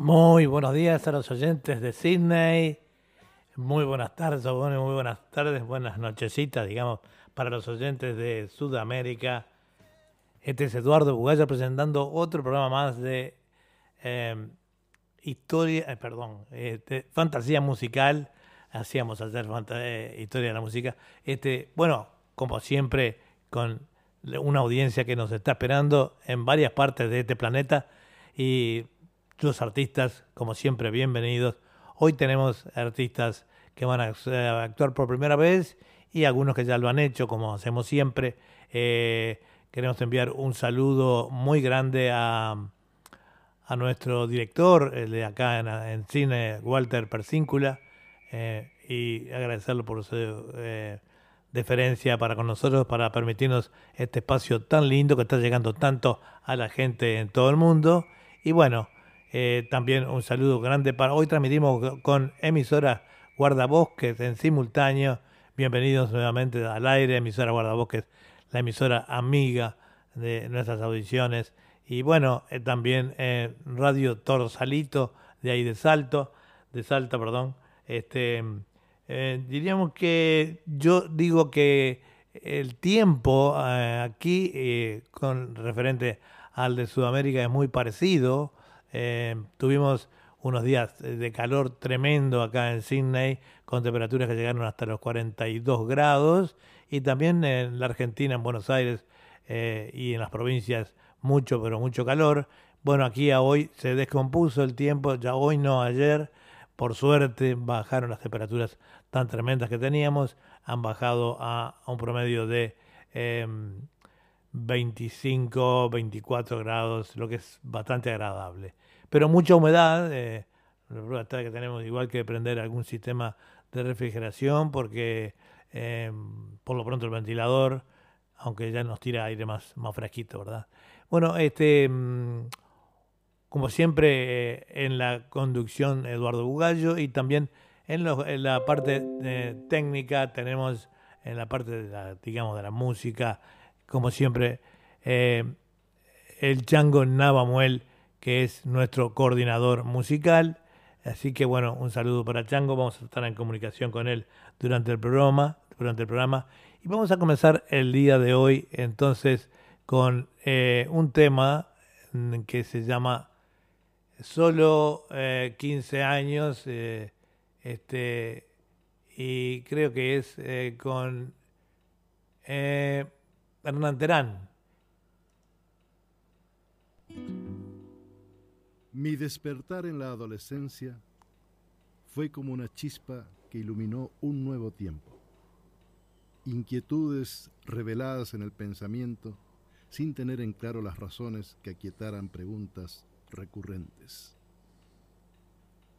Muy buenos días a los oyentes de Sydney. Muy buenas tardes, muy buenas tardes, buenas nochecitas, digamos, para los oyentes de Sudamérica. Este es Eduardo Bugaya presentando otro programa más de em, historia, eh, perdón, este, fantasía musical. Hacíamos ayer eh, historia de la música. Este, bueno, como siempre, con una audiencia que nos está esperando en varias partes de este planeta y los artistas, como siempre, bienvenidos. Hoy tenemos artistas que van a actuar por primera vez y algunos que ya lo han hecho, como hacemos siempre. Eh, queremos enviar un saludo muy grande a, a nuestro director el de acá en, cine, Walter Persíncula, eh, y agradecerlo por su eh, deferencia para con nosotros, para permitirnos este espacio tan lindo que está llegando tanto a la gente en todo el mundo. Y bueno, eh, también un saludo grande para... Hoy transmitimos con emisora Guardabosques en simultáneo. Bienvenidos nuevamente al aire, emisora Guardabosques, la emisora amiga de nuestras audiciones. Y bueno, eh, también eh, Radio Torsalito, de ahí de Salto, de Salta, perdón. Este, diríamos que yo digo que el tiempo aquí, con referente al de Sudamérica, es muy parecido eh, tuvimos unos días de calor tremendo acá en Sydney, con temperaturas que llegaron hasta los 42 grados, y también en la Argentina, en Buenos Aires eh, y en las provincias, mucho, pero mucho calor. Bueno, aquí a hoy se descompuso el tiempo, ya hoy no ayer, por suerte bajaron las temperaturas tan tremendas que teníamos, han bajado a, un promedio de 25, em, 24 grados, lo que es bastante agradable pero mucha humedad. Eh, la que tenemos igual que prender algún sistema de refrigeración porque eh, por lo pronto el ventilador, aunque ya nos tira aire más, más fresquito, ¿verdad? Bueno, este, mm, como siempre eh, en la conducción Eduardo Bugallo y también en, la parte eh, técnica tenemos en la parte de la, digamos de la música, como siempre el Chango Navamuel que es nuestro coordinador musical. Así que bueno, un saludo para Chango, vamos a estar en comunicación con él durante el programa, durante el programa. Y vamos a comenzar el día de hoy entonces con eh, un tema que se llama Solo 15 eh, años, eh, este, y creo que es con Hernán Terán. Mi despertar en la adolescencia fue como una chispa que iluminó un nuevo tiempo. Inquietudes reveladas en el pensamiento sin tener en claro las razones que aquietaran preguntas recurrentes.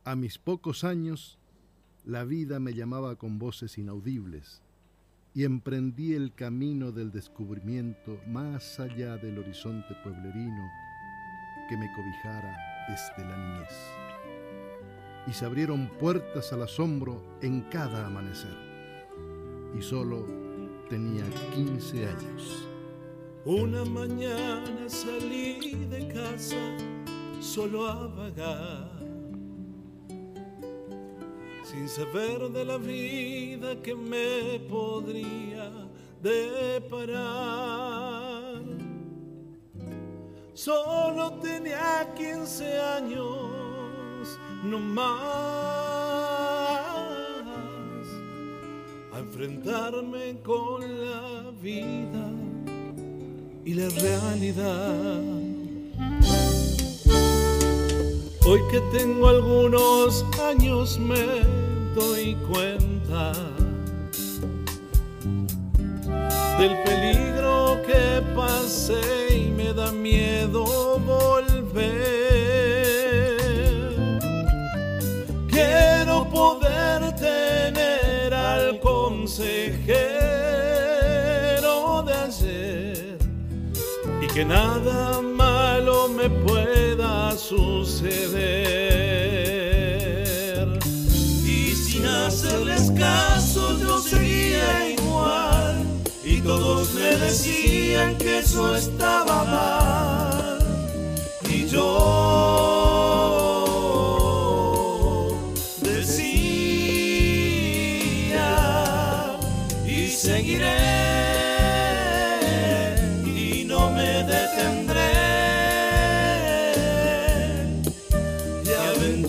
A mis pocos años, la vida me llamaba con voces inaudibles y emprendí el camino del descubrimiento más allá del horizonte pueblerino que me cobijara desde la niñez. Y se abrieron puertas al asombro en cada amanecer. Y solo tenía 15 años. Una mañana salí de casa solo a vagar, sin saber de la vida que me podría deparar Solo tenía 15 años, no más, a enfrentarme con la vida y la realidad. Hoy que tengo algunos años me doy cuenta del peligro que pasé poder tener al consejero de ayer y que nada malo me pueda suceder. Y sin hacerles caso yo seguía igual y todos me decían que eso estaba mal y yo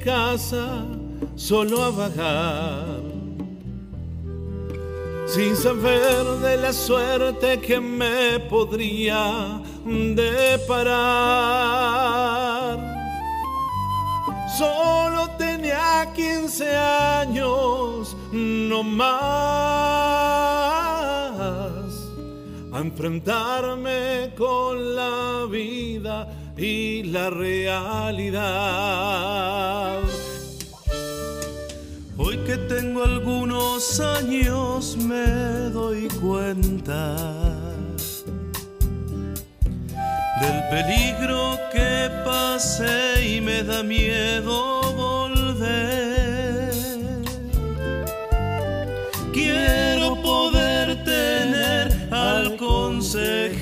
casa solo a vagar, sin saber de la suerte que me podría deparar. Solo tenía 15 años, no más, a enfrentarme con la vida y la realidad. Hoy que tengo algunos años me doy cuenta del peligro que pasé y me da miedo volver. Quiero poder tener al consejero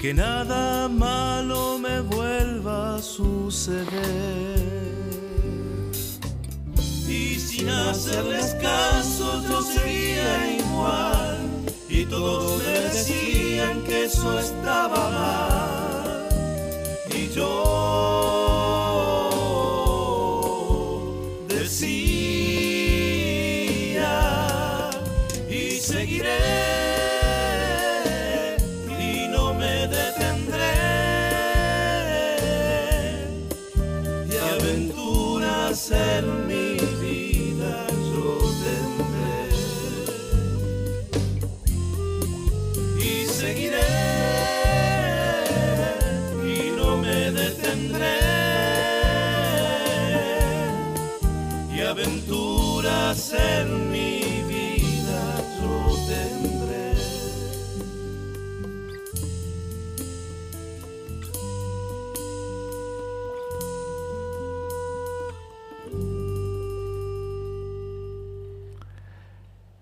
que nada malo me vuelva a suceder. Y sin hacerles caso yo seguía igual y todos me decían que eso estaba mal. Y yo en mi vida yo tendré.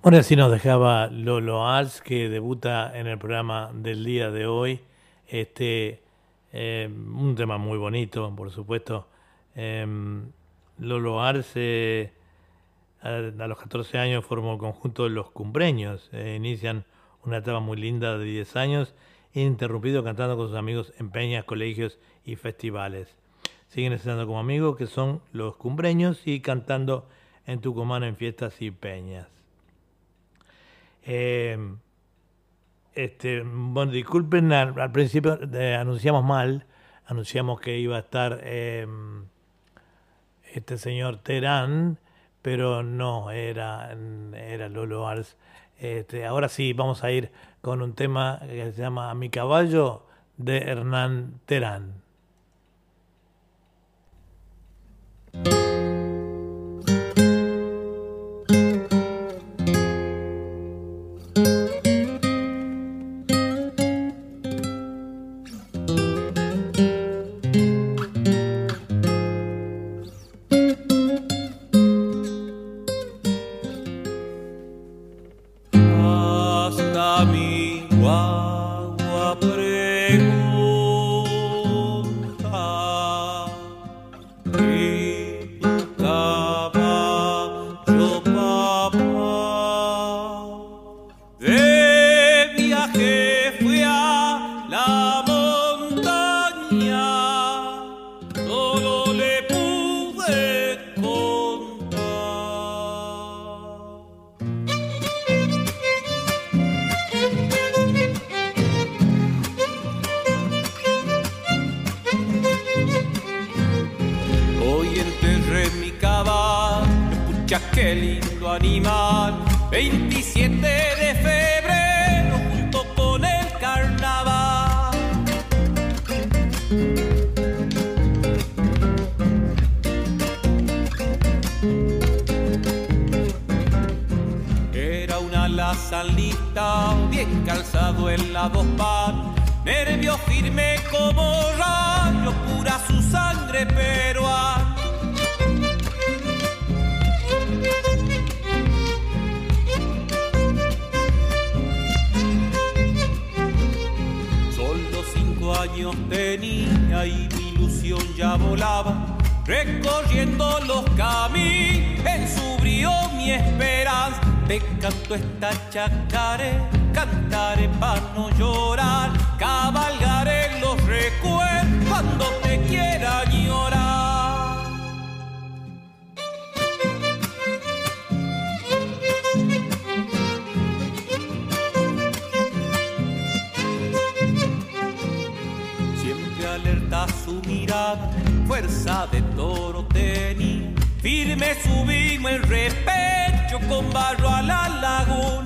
Bueno, así nos dejaba Lolo Als, que debuta en el programa del día de hoy. Este, eh, un tema muy bonito, por supuesto. Eh, Lolo eh, a, los 14 años formó el conjunto de Los Cumbreños. Eh, inician una etapa muy linda de 10 años, interrumpido cantando con sus amigos en peñas, colegios y festivales. Siguen estando como amigos, que son Los Cumbreños, y cantando en Tucumán en fiestas y peñas. Eh, este, bueno, disculpen, al, al principio eh, anunciamos mal, anunciamos que iba a estar eh, este señor Terán, pero no, era, era Lolo Ars. Este, ahora sí, vamos a ir con un tema que se llama A mi caballo de Hernán Terán. Con barro a la laguna.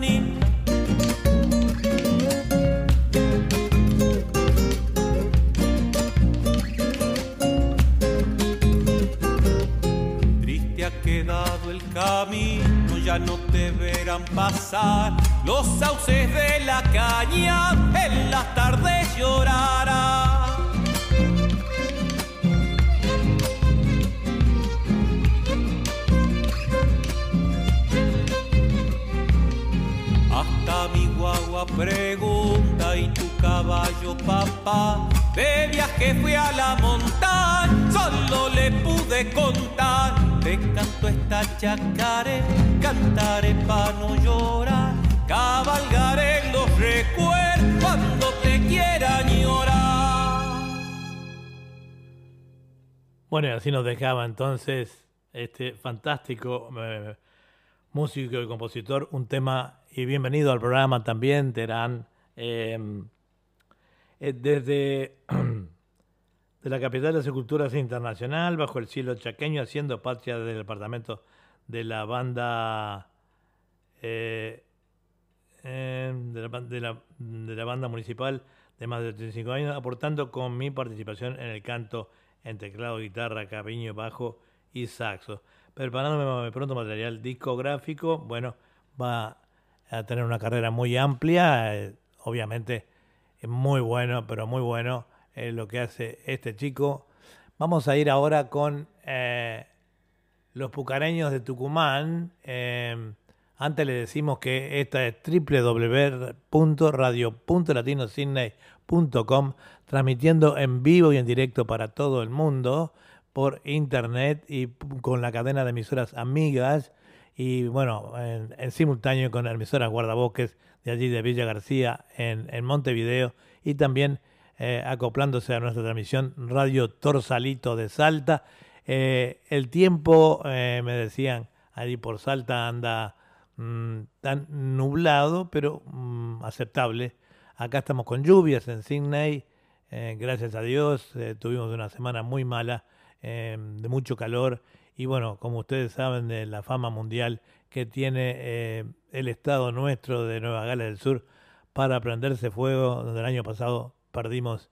Triste ha quedado el camino, ya no te verán pasar. Los sauces de la caña en las tardes llorarán. Pregunta y tu caballo papá de viaje fui a la montaña solo le pude contar. Te canto esta chacare cantaré pa' no llorar cabalgaré en los recuerdos cuando te quiera llorar bueno y así nos dejaba entonces este fantástico eh, músico y compositor un tema y bienvenido al programa también, Terán. Em, eh, desde de la capital de las culturas internacional, bajo el cielo chaqueño, haciendo patria del departamento de la banda eh, em, de, la, de, la, banda municipal de más de 35 años, aportando con mi participación en el canto en teclado, guitarra, cabiño, bajo y saxo. Preparándome pronto material discográfico, bueno, va a tener una carrera muy amplia, eh, obviamente es muy bueno, pero muy bueno eh, lo que hace este chico. Vamos a ir ahora con eh, los pucareños de Tucumán. antes le decimos que esta es www.radio.latinosidney.com, transmitiendo en vivo y en directo para todo el mundo por internet y con la cadena de emisoras amigas y bueno, en, simultáneo con la emisora Guardabosques de allí de Villa García en, Montevideo y también eh, acoplándose a nuestra transmisión Radio Torsalito de Salta. Eh, el tiempo, eh, me decían, allí por Salta anda mm, tan nublado, pero mm, aceptable. Acá estamos con lluvias en Sydney, gracias a Dios, tuvimos una semana muy mala, de mucho calor y bueno, como ustedes saben de la fama mundial que tiene eh, el estado nuestro de Nueva Gales del Sur para prenderse fuego, donde el año pasado perdimos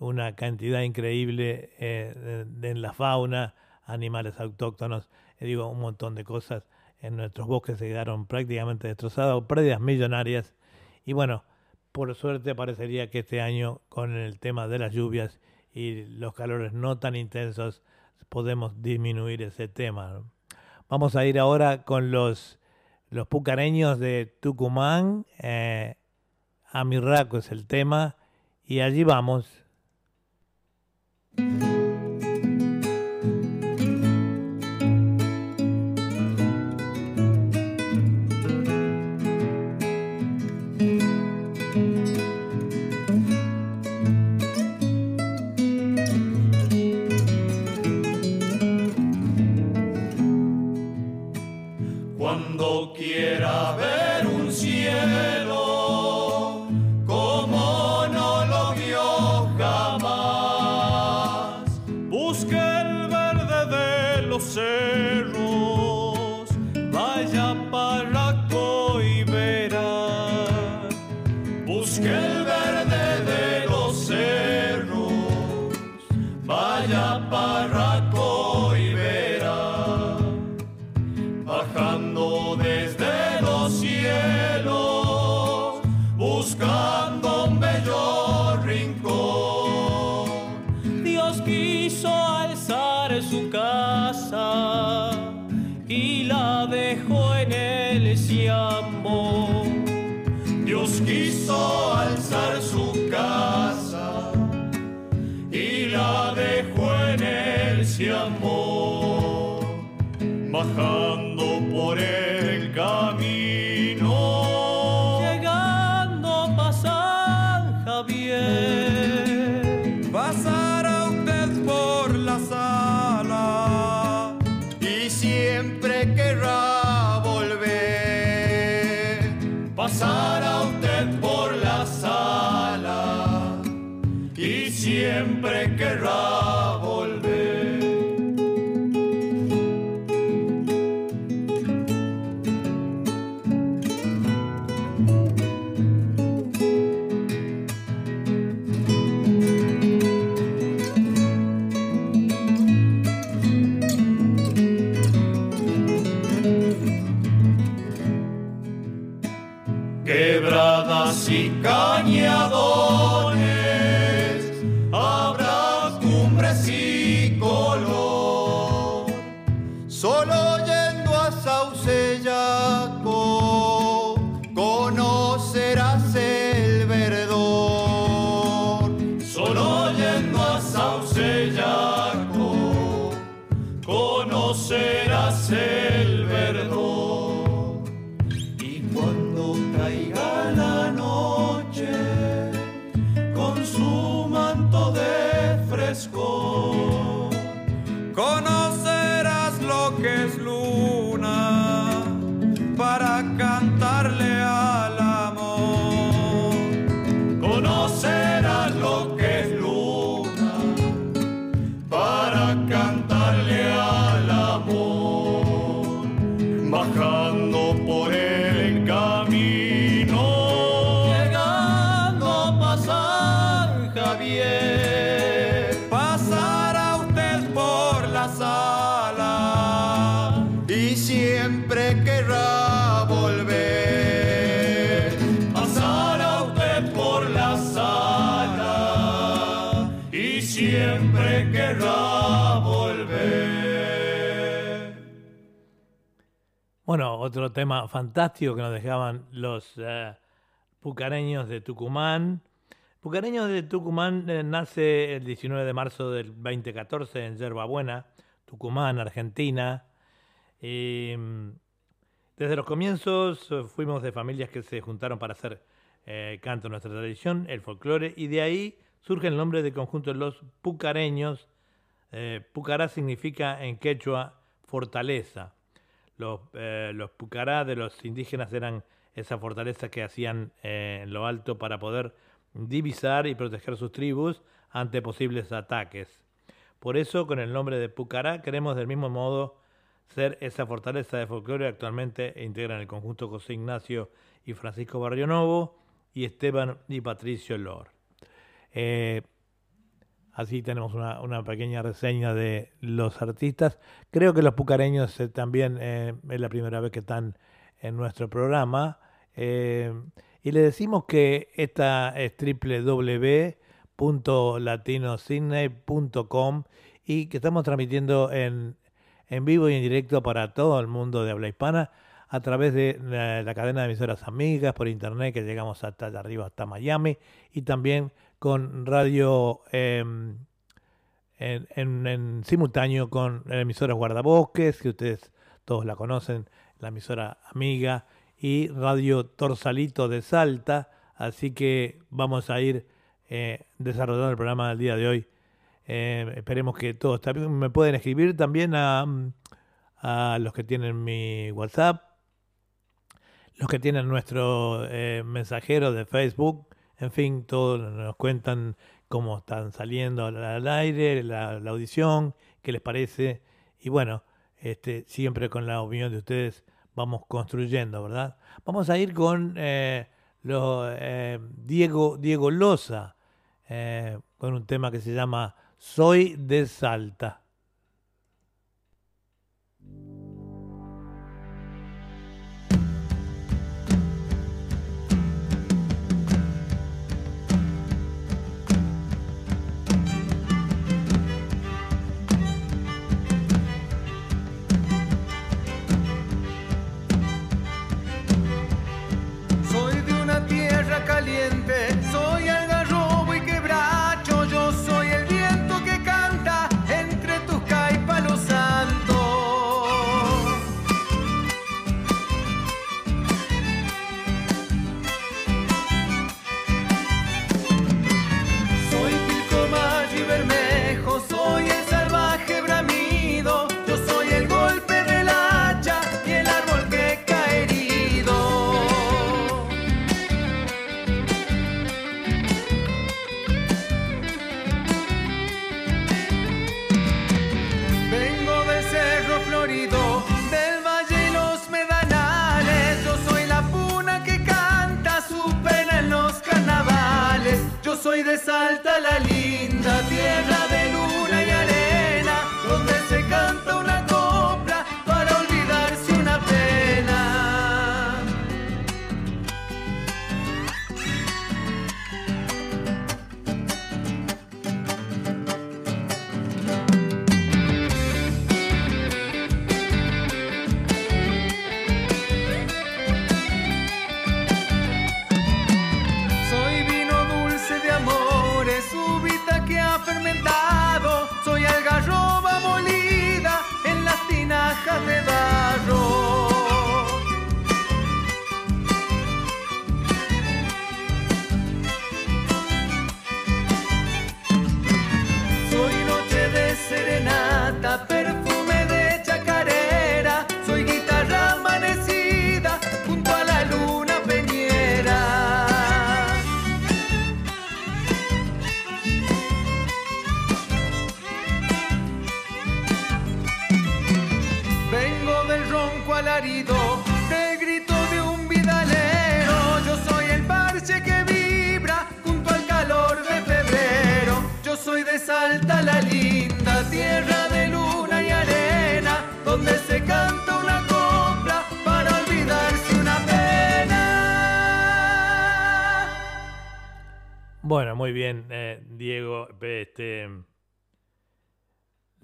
una cantidad increíble eh, en la fauna, animales autóctonos, digo, un montón de cosas. En nuestros bosques se quedaron prácticamente destrozados, pérdidas millonarias. Y bueno, por suerte parecería que este año, con el tema de las lluvias y los calores no tan intensos, podemos disminuir ese tema. Vamos a ir ahora con los, los pucareños de Tucumán. Eh, Amirraco es el tema. Y allí vamos. Otro tema fantástico que nos dejaban los eh, pucareños de Tucumán. Pucareños de Tucumán eh, nace el 19 de marzo del 2014 en Yerba Buena, Tucumán, Argentina. Y, mm, desde los comienzos eh, fuimos de familias que se juntaron para hacer eh, canto nuestra tradición, el folclore, y de ahí surge el nombre del conjunto de los pucareños. Pucará significa en quechua fortaleza. Los, eh, los pucará de los indígenas eran esa fortaleza que hacían eh, en lo alto para poder divisar y proteger sus tribus ante posibles ataques. Por eso, con el nombre de Pucará, queremos del mismo modo ser esa fortaleza de folclore actualmente integran el conjunto José Ignacio y Francisco Barrionovo y Esteban y Patricio Lor. Eh, así tenemos una, pequeña reseña de los artistas. Creo que los pucareños eh, también eh, es la primera vez que están en nuestro programa. Eh, y le decimos que esta es www.latinosidney.com y que estamos transmitiendo en, en vivo y en directo para todo el mundo de habla hispana a través de la, la cadena de emisoras amigas por internet que llegamos hasta allá arriba, hasta Miami y también con radio eh, en, simultáneo con la emisora Guardabosques, que ustedes todos la conocen, la emisora amiga, y Radio Torsalito de Salta. Así que vamos a ir eh, desarrollando el programa del día de hoy. Eh, esperemos que todo está bien. Me pueden escribir también a, a los que tienen mi WhatsApp, los que tienen nuestro eh, mensajero de Facebook, en fin, todos nos cuentan cómo están saliendo al, aire, la, audición, qué les parece. Y bueno, este, siempre con la opinión de ustedes vamos construyendo, ¿verdad? Vamos a ir con eh, eh, Diego, Diego Loza, eh, con un tema que se llama Soy de Salta. Salta la linda, tierra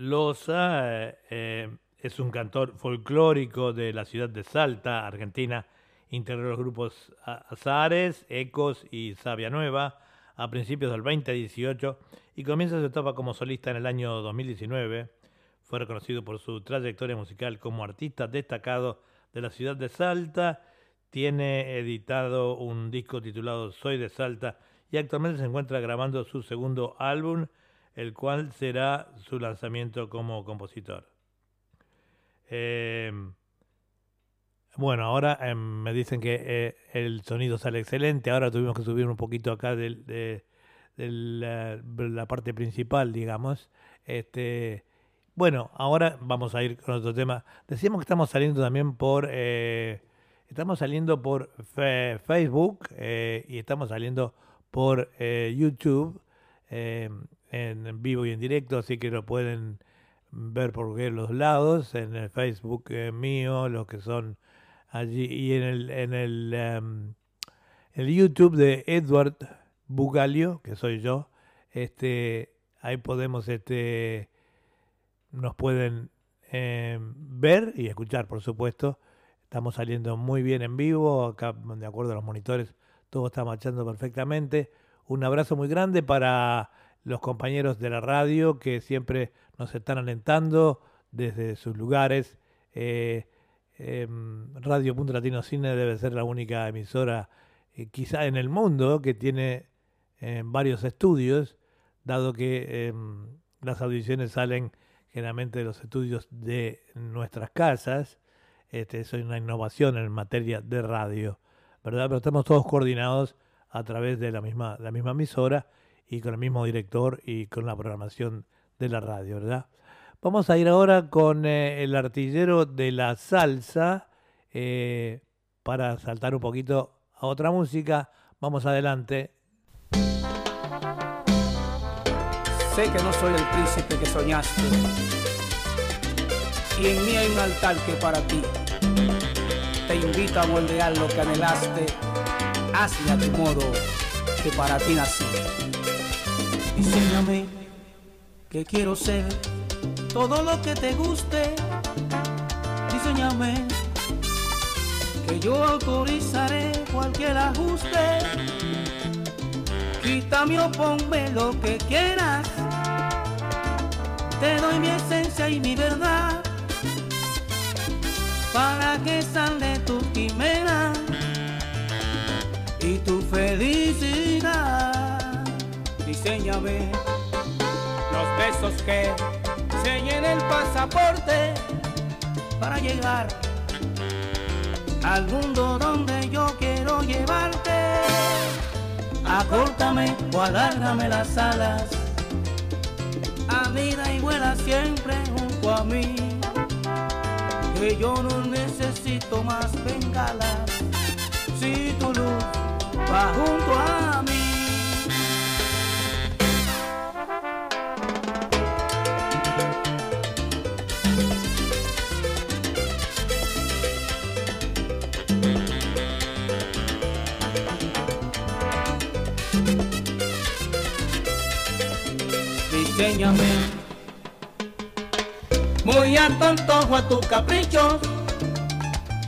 Loza eh, es un cantor folclórico de la ciudad de Salta, Argentina. Integró los grupos Azares, Ecos y Sabia Nueva a principios del 2018 y comienza su etapa como solista en el año 2019. Fue reconocido por su trayectoria musical como artista destacado de la ciudad de Salta. Tiene editado un disco titulado Soy de Salta y actualmente se encuentra grabando su segundo álbum, el cual será su lanzamiento como compositor. Eh, bueno, ahora eh, me dicen que eh, el sonido sale excelente. Ahora tuvimos que subir un poquito acá de, la, la parte principal, digamos. Este, bueno, ahora vamos a ir con otro tema. Decíamos que estamos saliendo también por eh, estamos saliendo por Facebook eh, y estamos saliendo por YouTube eh, en vivo y en directo, así que lo pueden ver por los lados, en el Facebook eh, mío, los que son allí, y en el, en el, em, el YouTube de Edward Bugalio, que soy yo, este, ahí podemos, este, nos pueden em, ver y escuchar, por supuesto. Estamos saliendo muy bien en vivo, acá de acuerdo a los monitores, todo está marchando perfectamente. Un abrazo muy grande para los compañeros de la radio que siempre nos están alentando desde sus lugares. Eh, em, Radio Punto Latino Cine debe ser la única emisora, eh, quizá en el mundo, que tiene eh, varios estudios, dado que em, las audiciones salen generalmente de los estudios de nuestras casas. Este, eso es una innovación en materia de radio, ¿verdad? Pero estamos todos coordinados a través de la misma, la misma emisora y con el mismo director y con la programación de la radio, ¿verdad? Vamos a ir ahora con eh, el artillero de la salsa eh, para saltar un poquito a otra música. Vamos adelante. Sé que no soy el príncipe que soñaste. Y en mí hay un altar que para ti te invita a moldear lo que anhelaste. Hazle a tu modo que para ti nací. Enséñame que quiero ser todo lo que te guste. Diseñame que yo autorizaré cualquier ajuste. Quítame o ponme lo que quieras. Te doy mi esencia y mi verdad. Para que sale tu quimera y tu felicidad. Diseñame los besos que sellen el pasaporte para llegar al mundo donde yo quiero llevarte. Acórtame o alárgame las alas, anida y vuela siempre junto a mí, que yo no necesito más bengalas, si tu luz va junto a mí. Muy a antojo a tu capricho.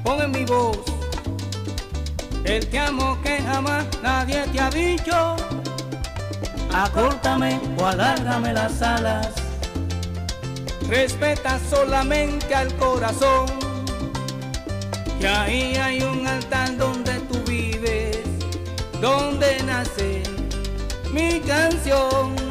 Pon en mi voz el te amo que jamás nadie te ha dicho. Acórtame o alárgame las alas. Respeta solamente al corazón. Que ahí hay un altar donde tú vives, donde nace mi canción.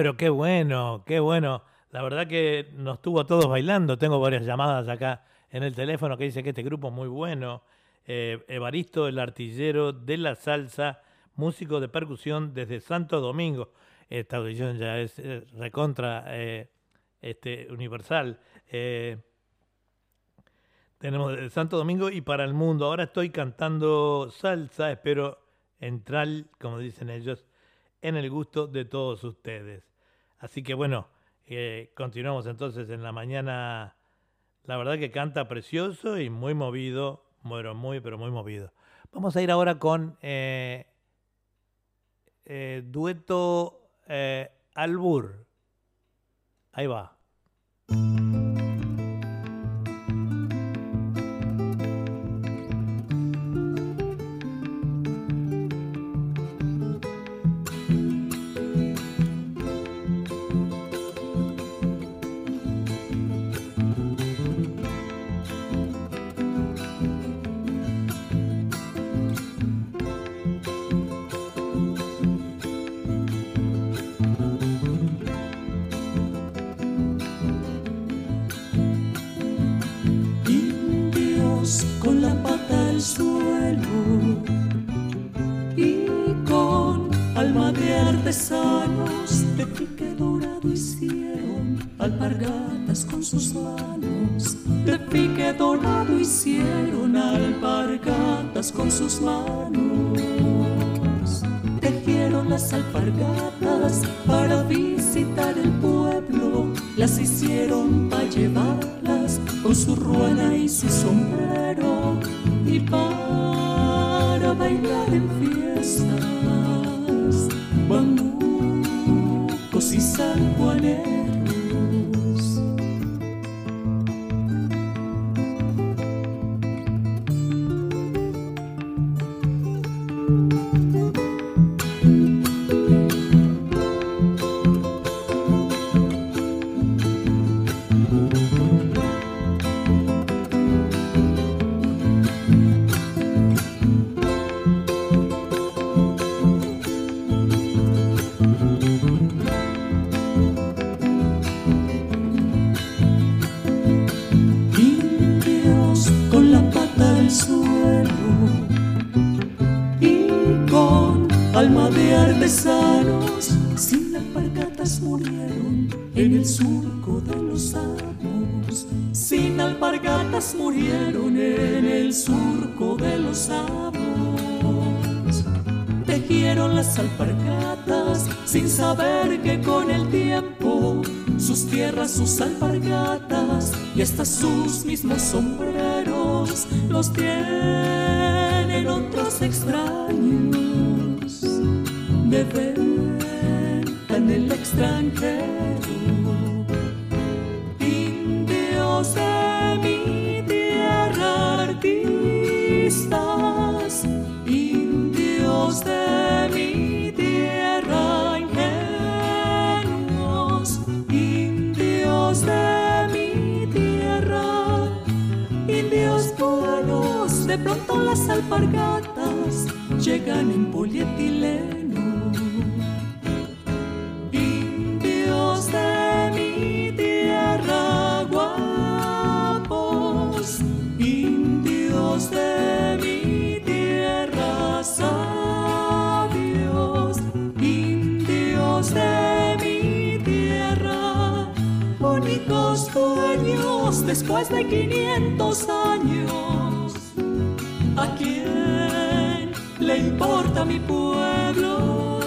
Pero qué bueno, qué bueno. La verdad que nos tuvo a todos bailando. Tengo varias llamadas acá en el teléfono que dice que este grupo es muy bueno. Eh, Evaristo, el artillero de la salsa, músico de percusión desde Santo Domingo. Esta audición ya es eh, recontra eh, este, universal. Tenemos de Santo Domingo y para el mundo. Ahora estoy cantando salsa, espero entrar, como dicen ellos, en el gusto de todos ustedes. Así que bueno, eh, continuamos entonces en la mañana. La verdad que canta precioso y muy movido, bueno, muy, pero muy movido. Vamos a ir ahora con eh, eh, dueto Albur. Ahí va. Alma de artesanos, sin alpargatas murieron en el surco de los amos. Sin alpargatas murieron en el surco de los amos. Tejieron las alpargatas sin saber que con el tiempo sus tierras, sus alpargatas y hasta sus mismos sombreros los tienen otros extraños de venta en el extranjero. Indios de mi tierra, artistas, indios de mi tierra, ingenuos, indios de mi tierra, indios buenos, de pronto las alpargatas llegan en polietileno. Después de 500 años. ¿A quién le importa mi pueblo?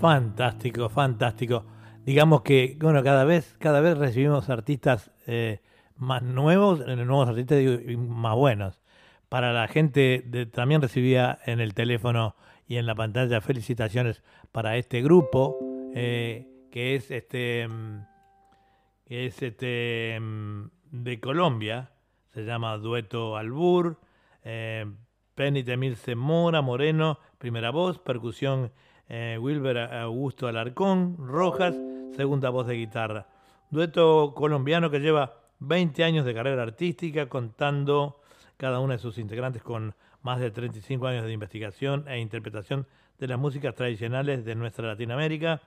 Fantástico, fantástico. Digamos que, bueno, cada vez, cada vez recibimos artistas eh, más nuevos, eh, nuevos artistas más buenos. Para la gente, también recibía en el teléfono y en la pantalla felicitaciones para este grupo, eh, que es este, mm, es este mm, de Colombia, se llama Dueto Albur, eh, Penny Temilce Mora, Moreno, primera voz, percusión eh, Wilber Augusto Alarcón, Rojas, segunda voz de guitarra. Dueto colombiano que lleva 20 años de carrera artística, contando cada uno de sus integrantes con más de 35 años de investigación e interpretación de las músicas tradicionales de nuestra Latinoamérica.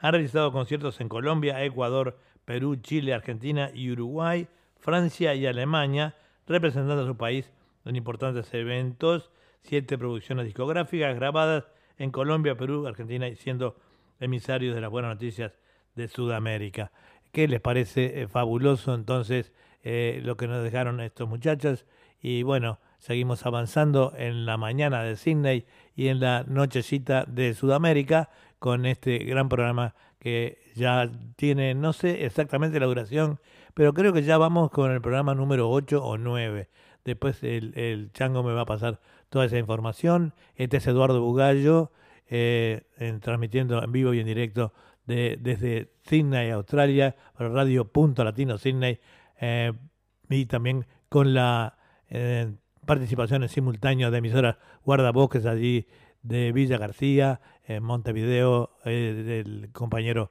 Han realizado conciertos en Colombia, Ecuador, Perú, Chile, Argentina y Uruguay, Francia y Alemania, representando a su país en importantes eventos, siete producciones discográficas grabadas en Colombia, Perú, Argentina y siendo emisarios de las buenas noticias de Sudamérica. ¿Qué les parece eh, fabuloso entonces eh, lo que nos dejaron estos muchachos? Y bueno, seguimos avanzando en la mañana de Sydney y en la nochecita de Sudamérica con este gran programa que ya tiene, no sé exactamente la duración, pero creo que ya vamos con el programa número 8 o 9. Después el, el chango me va a pasar toda esa información. Este es Eduardo Bugallo, eh, en- transmitiendo en vivo y en directo de- desde Sydney, Australia, Radio Punto Latino Sydney, eh, y también con la eh, participación en simultáneo de emisoras guardabosques allí de Villa García, en Montevideo, eh, del compañero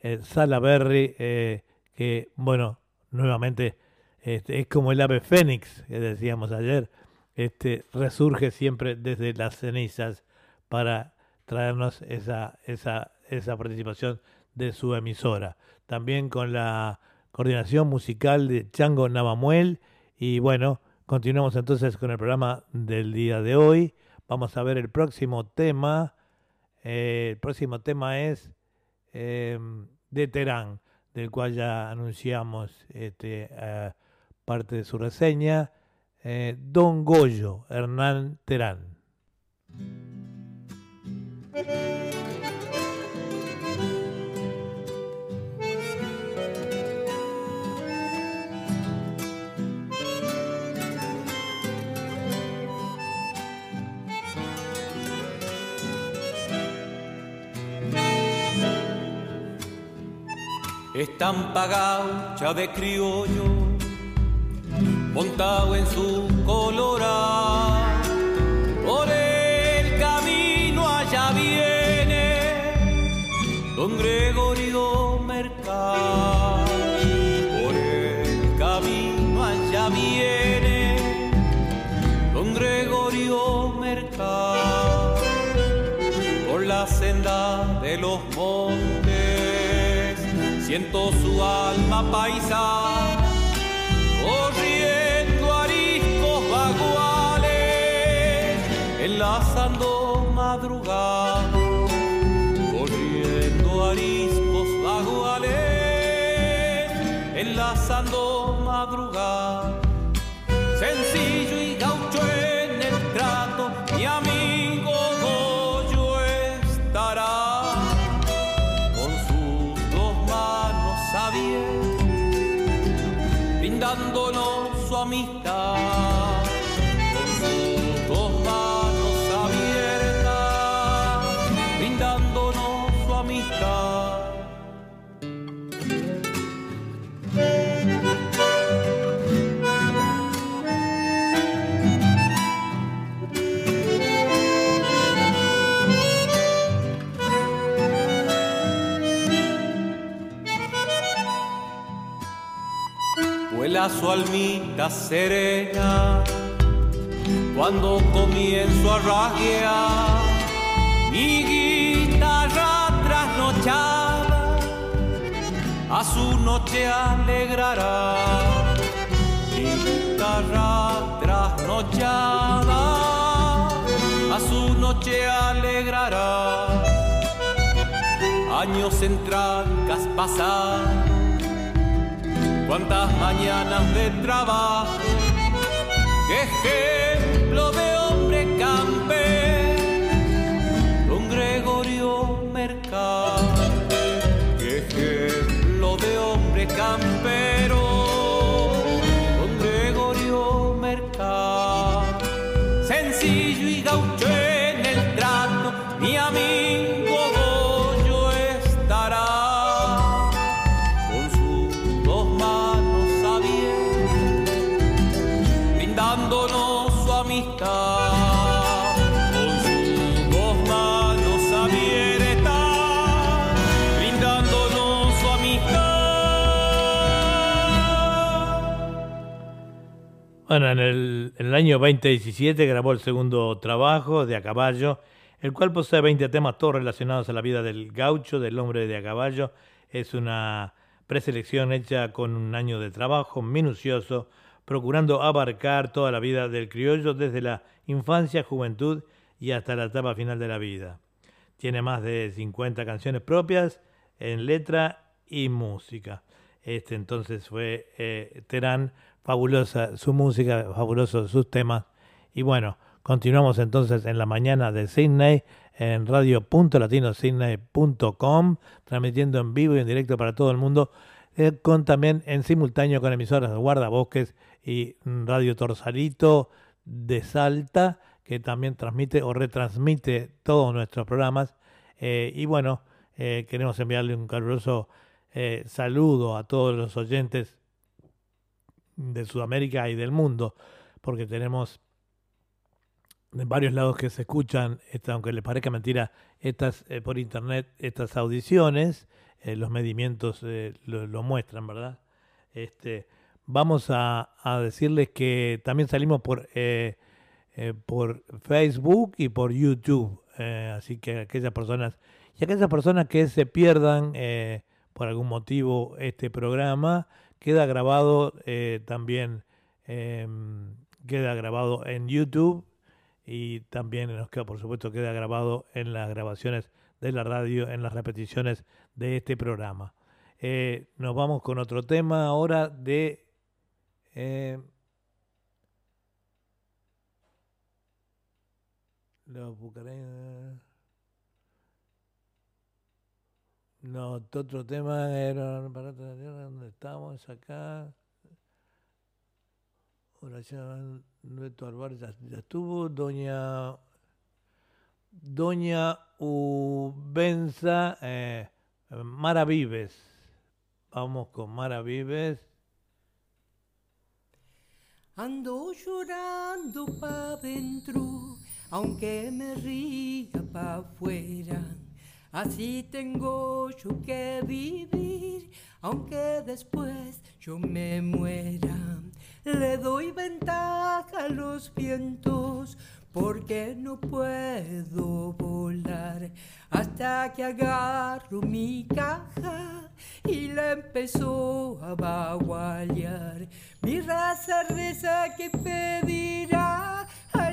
eh, Salaberry, eh, que, bueno, nuevamente este, es como el ave fénix que decíamos ayer, este, resurge siempre desde las cenizas para traernos esa, esa, esa participación de su emisora. También con la coordinación musical de Chango Navamuel. Y bueno, continuamos entonces con el programa del día de hoy. Vamos a ver el próximo tema. Eh, el próximo tema es eh, de Terán, del cual ya anunciamos este, eh, parte de su reseña. Eh, Don Goyo, Hernán Terán. Estampa gaucha de criollo, montado en su colorado. Por el camino allá viene don Gregorio Mercado. Por el camino allá viene don Gregorio Mercado. Por la senda de los siento su alma paisa corriendo ariscos vaguales enlazando madrugada, corriendo ariscos baguales, enlazando Su almita serena. Cuando comienzo a rasguear mi guitarra trasnochada a su noche alegrará. Mi guitarra trasnochada a su noche alegrará. Años en trancas pasadas cuántas mañanas de trabajo, ejemplo de hombre camper, don Gregorio Mercado, ejemplo de hombre campero, Bueno, en el, en el año 2017 grabó el segundo trabajo de A Caballo, el cual posee 20 temas todos relacionados a la vida del gaucho, del hombre de a caballo. Es una preselección hecha con un año de trabajo minucioso, procurando abarcar toda la vida del criollo desde la infancia, juventud y hasta la etapa final de la vida. Tiene más de 50 canciones propias en letra y música. Este entonces fue eh, Terán, fabulosa su música, fabulosos sus temas. Y bueno, continuamos entonces en la mañana de Sydney en radio.latinosidney.com, transmitiendo en vivo y en directo para todo el mundo, eh, con también en simultáneo con emisoras de Guardabosques y Radio Torsalito de Salta, que también transmite o retransmite todos nuestros programas. Eh, y bueno, eh, queremos enviarle un caluroso eh, saludo a todos los oyentes de Sudamérica y del mundo, porque tenemos en varios lados que se escuchan, aunque les parezca mentira, estas eh, por internet, estas audiciones, eh, los medimientos eh, lo, muestran, ¿verdad? Este, vamos a, decirles que también salimos por, eh, por Facebook y por YouTube, así que aquellas personas, y aquellas personas que se pierdan por algún motivo este programa, queda grabado eh, también, em, queda grabado en YouTube y también nos queda, por supuesto, queda grabado en las grabaciones de la radio, en las repeticiones de este programa. Eh, nos vamos con otro tema ahora de... eh, los bucareños... No, otro tema era para otra tierra donde estamos acá. Oración Neto Álvarez ya, ya estuvo. Doña Doña Ubenza eh, Mara Vives. Vamos con Mara Vives. Ando llorando pa' dentro, aunque me ría pa' afuera. Así tengo yo que vivir, aunque después yo me muera. Le doy ventaja a los vientos, porque no puedo volar. Hasta que agarro mi caja y la empezó a bagualear. Mi raza reza que pedirá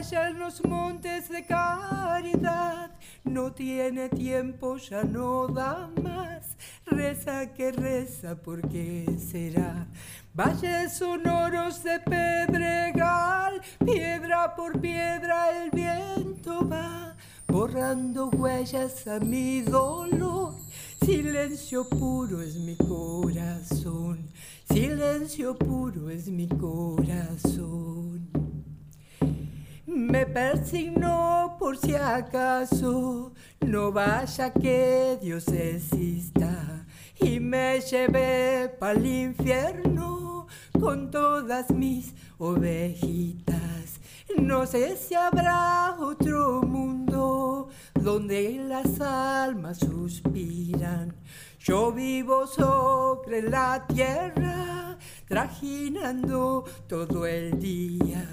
allá en los montes de caridad. No tiene tiempo, ya no da más. Reza que reza, ¿por qué será? Valles sonoros de pedregal, piedra por piedra el viento va, borrando huellas a mi dolor. Silencio puro es mi corazón, silencio puro es mi corazón. Me persignó por si acaso, no vaya que Dios exista, y me llevé pa'l infierno con todas mis ovejitas. No sé si habrá otro mundo donde las almas suspiran. Yo vivo sobre la tierra, trajinando todo el día.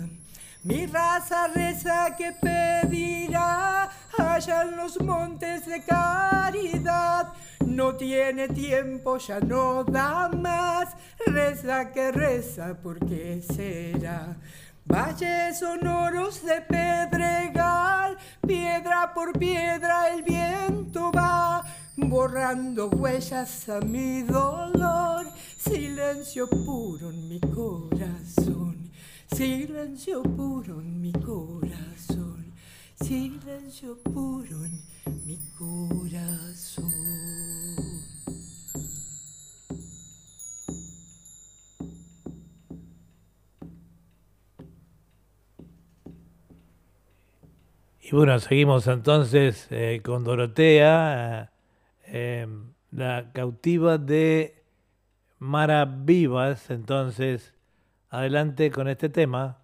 Mi raza reza que pedirá allá en los montes de caridad. No tiene tiempo, ya no da más. Reza que reza, ¿por qué será? Valles sonoros de pedregal, piedra por piedra el viento va, borrando huellas a mi dolor, silencio puro en mi corazón, silencio puro en mi corazón, silencio puro en mi corazón. Y bueno, seguimos entonces eh, con Dorotea, eh, la cautiva de Mara Vivas. Entonces, adelante con este tema.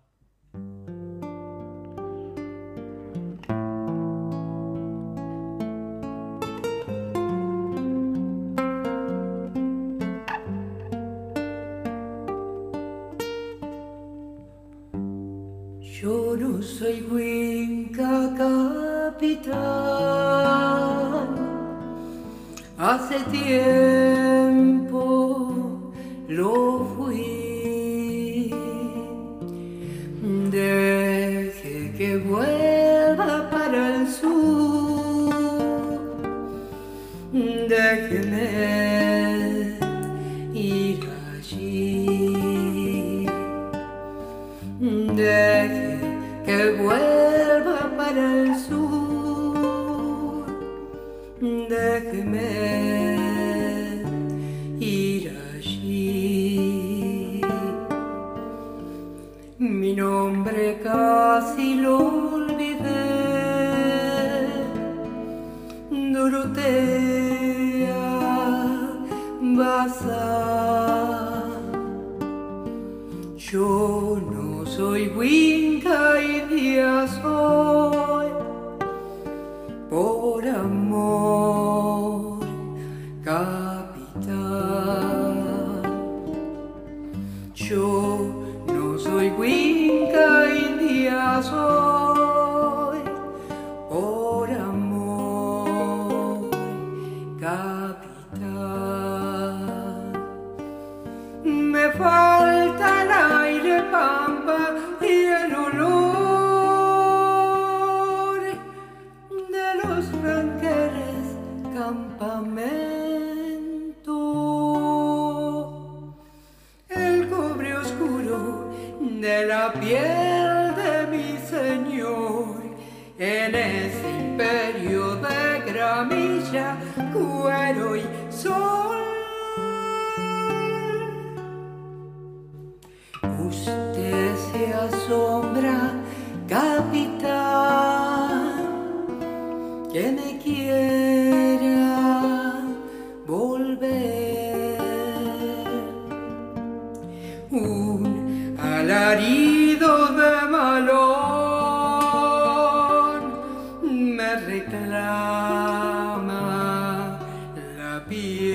La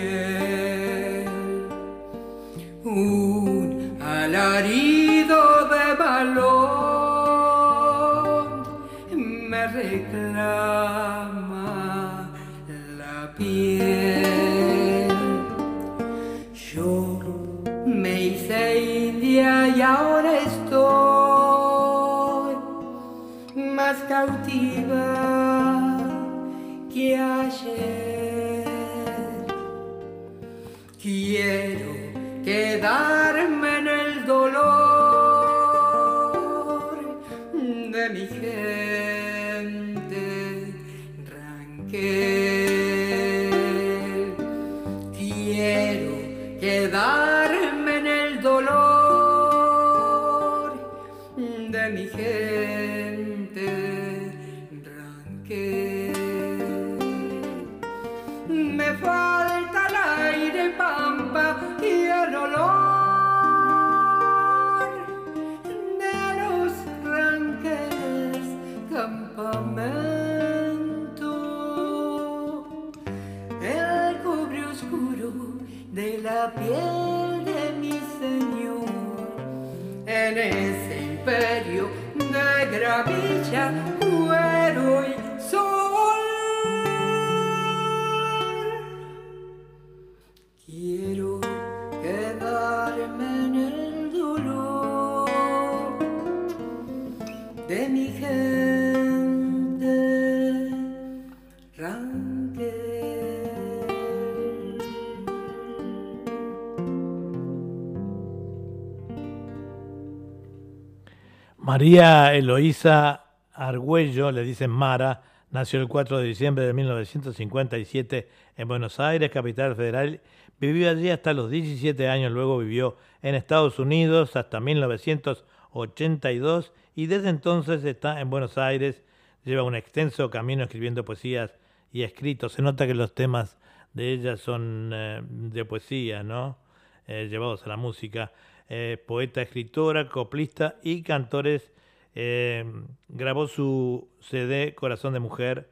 María Eloísa Argüello, le dicen Mara, nació el 4 de diciembre de 1957 en Buenos Aires, capital federal. Vivió allí hasta los 17 años, luego vivió en Estados Unidos hasta 1982 y desde entonces está en Buenos Aires. Lleva un extenso camino escribiendo poesías y escritos. Se nota que los temas de ella son eh, de poesía, ¿no? Eh, llevados a la música. Eh, poeta, escritora, coplista y cantores. Eh, grabó su CD Corazón de Mujer,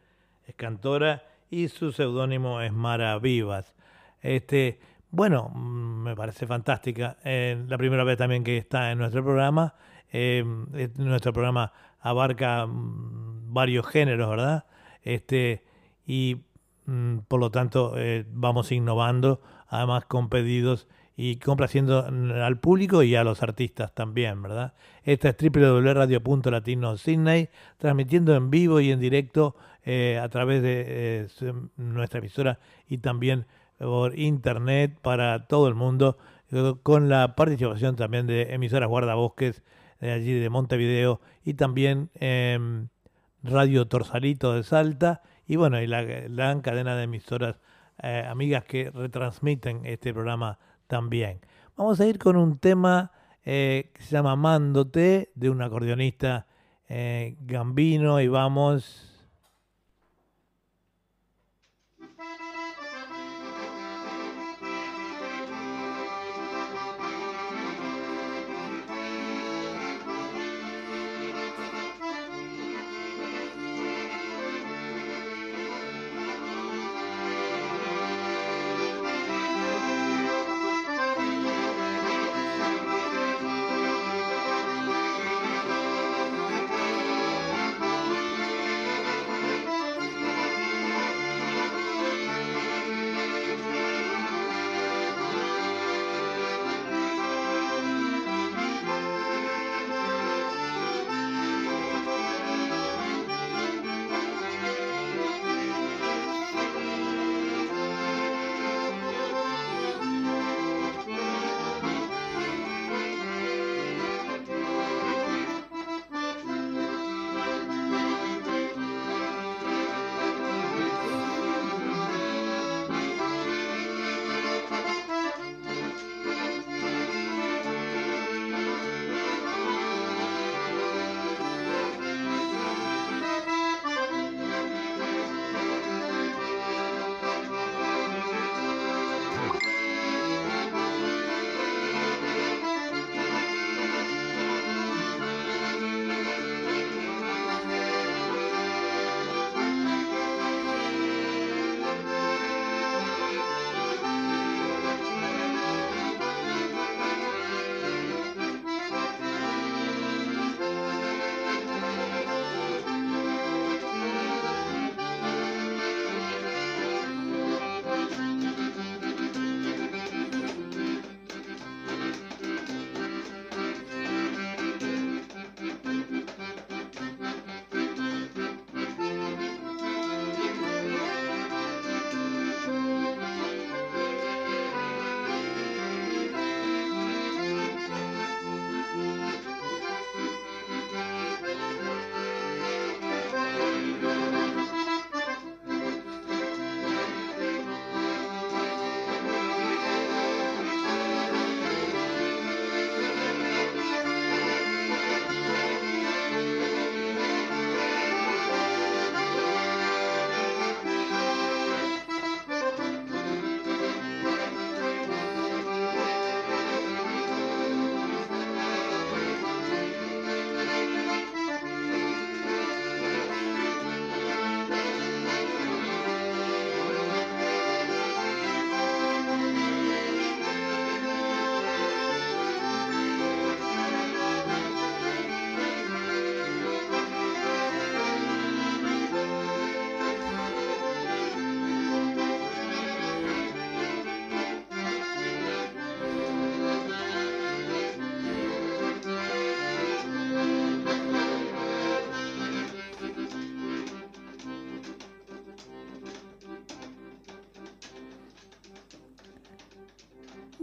es cantora y su seudónimo es Mara Vivas. Este, bueno, mm, me parece fantástica. Eh, la primera vez también que está en nuestro programa. Es- nuestro programa abarca mm, varios géneros, ¿verdad? Este, y mm, por lo tanto eh, vamos innovando, además con pedidos y complaciendo al público y a los artistas también, ¿verdad? Esta es www.radio.latino Sydney, transmitiendo en vivo y en directo eh, a través de eh, nuestra emisora y también por internet para todo el mundo, eh, con la participación también de emisoras guardabosques de allí de Montevideo y también em, Radio Torsalito de Salta y bueno, y la gran cadena de emisoras amigas que retransmiten este programa también. Vamos a ir con un tema eh, que se llama Mándote de un acordeonista eh, gambino y vamos...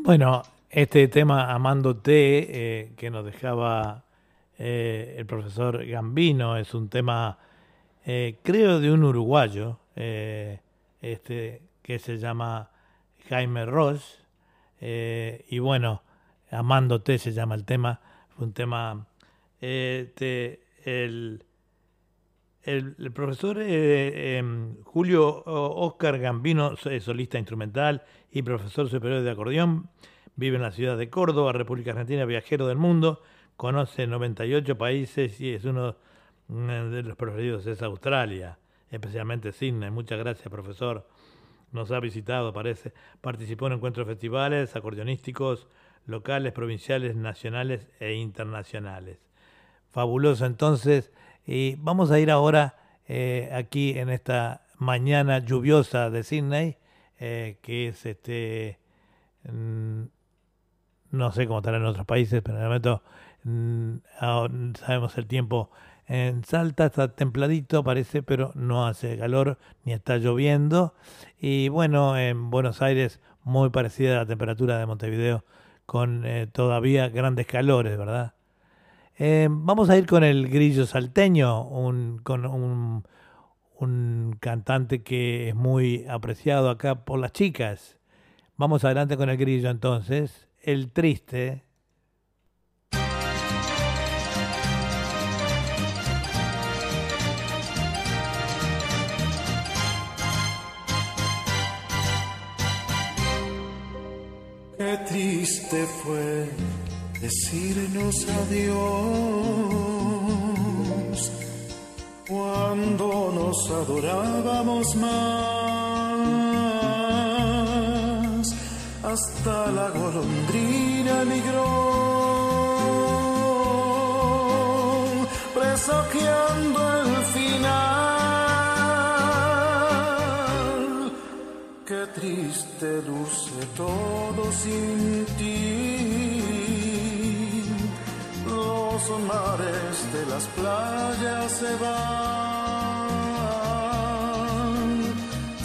Bueno, este tema Amándote eh, que nos dejaba eh, el profesor Gambino es un tema, eh, creo, de un uruguayo, eh, este, que se llama Jaime Ross. eh, y bueno, Amándote se llama el tema. Fue un tema. este, el, el, profesor eh, em, Julio Oscar Gambino solista instrumental y profesor superior de acordeón. Vive en la ciudad de Córdoba, República Argentina, viajero del mundo. Conoce 98 países y es uno mm, de los preferidos es Australia, especialmente Sydney. Muchas gracias, profesor. Nos ha visitado, parece. Participó en encuentros festivales acordeonísticos locales, provinciales, nacionales e internacionales. Fabuloso, entonces. Y vamos a ir ahora eh, aquí en esta mañana lluviosa de Sydney, eh, que es este. mm, no sé cómo estará en otros países, pero en el momento mm, sabemos el tiempo en Salta, está templadito parece, pero no hace calor ni está lloviendo. Y bueno, en Buenos Aires muy parecida a la temperatura de Montevideo, con eh, todavía grandes calores, ¿verdad? Eh, vamos a ir con el grillo salteño, un, con un, un cantante que es muy apreciado acá por las chicas. Vamos adelante con el grillo entonces. El triste. Qué triste fue decirnos adiós cuando nos adorábamos más. Hasta la golondrina emigró, presagiando el final. Qué triste luce todo sin ti. Los mares de las playas se van,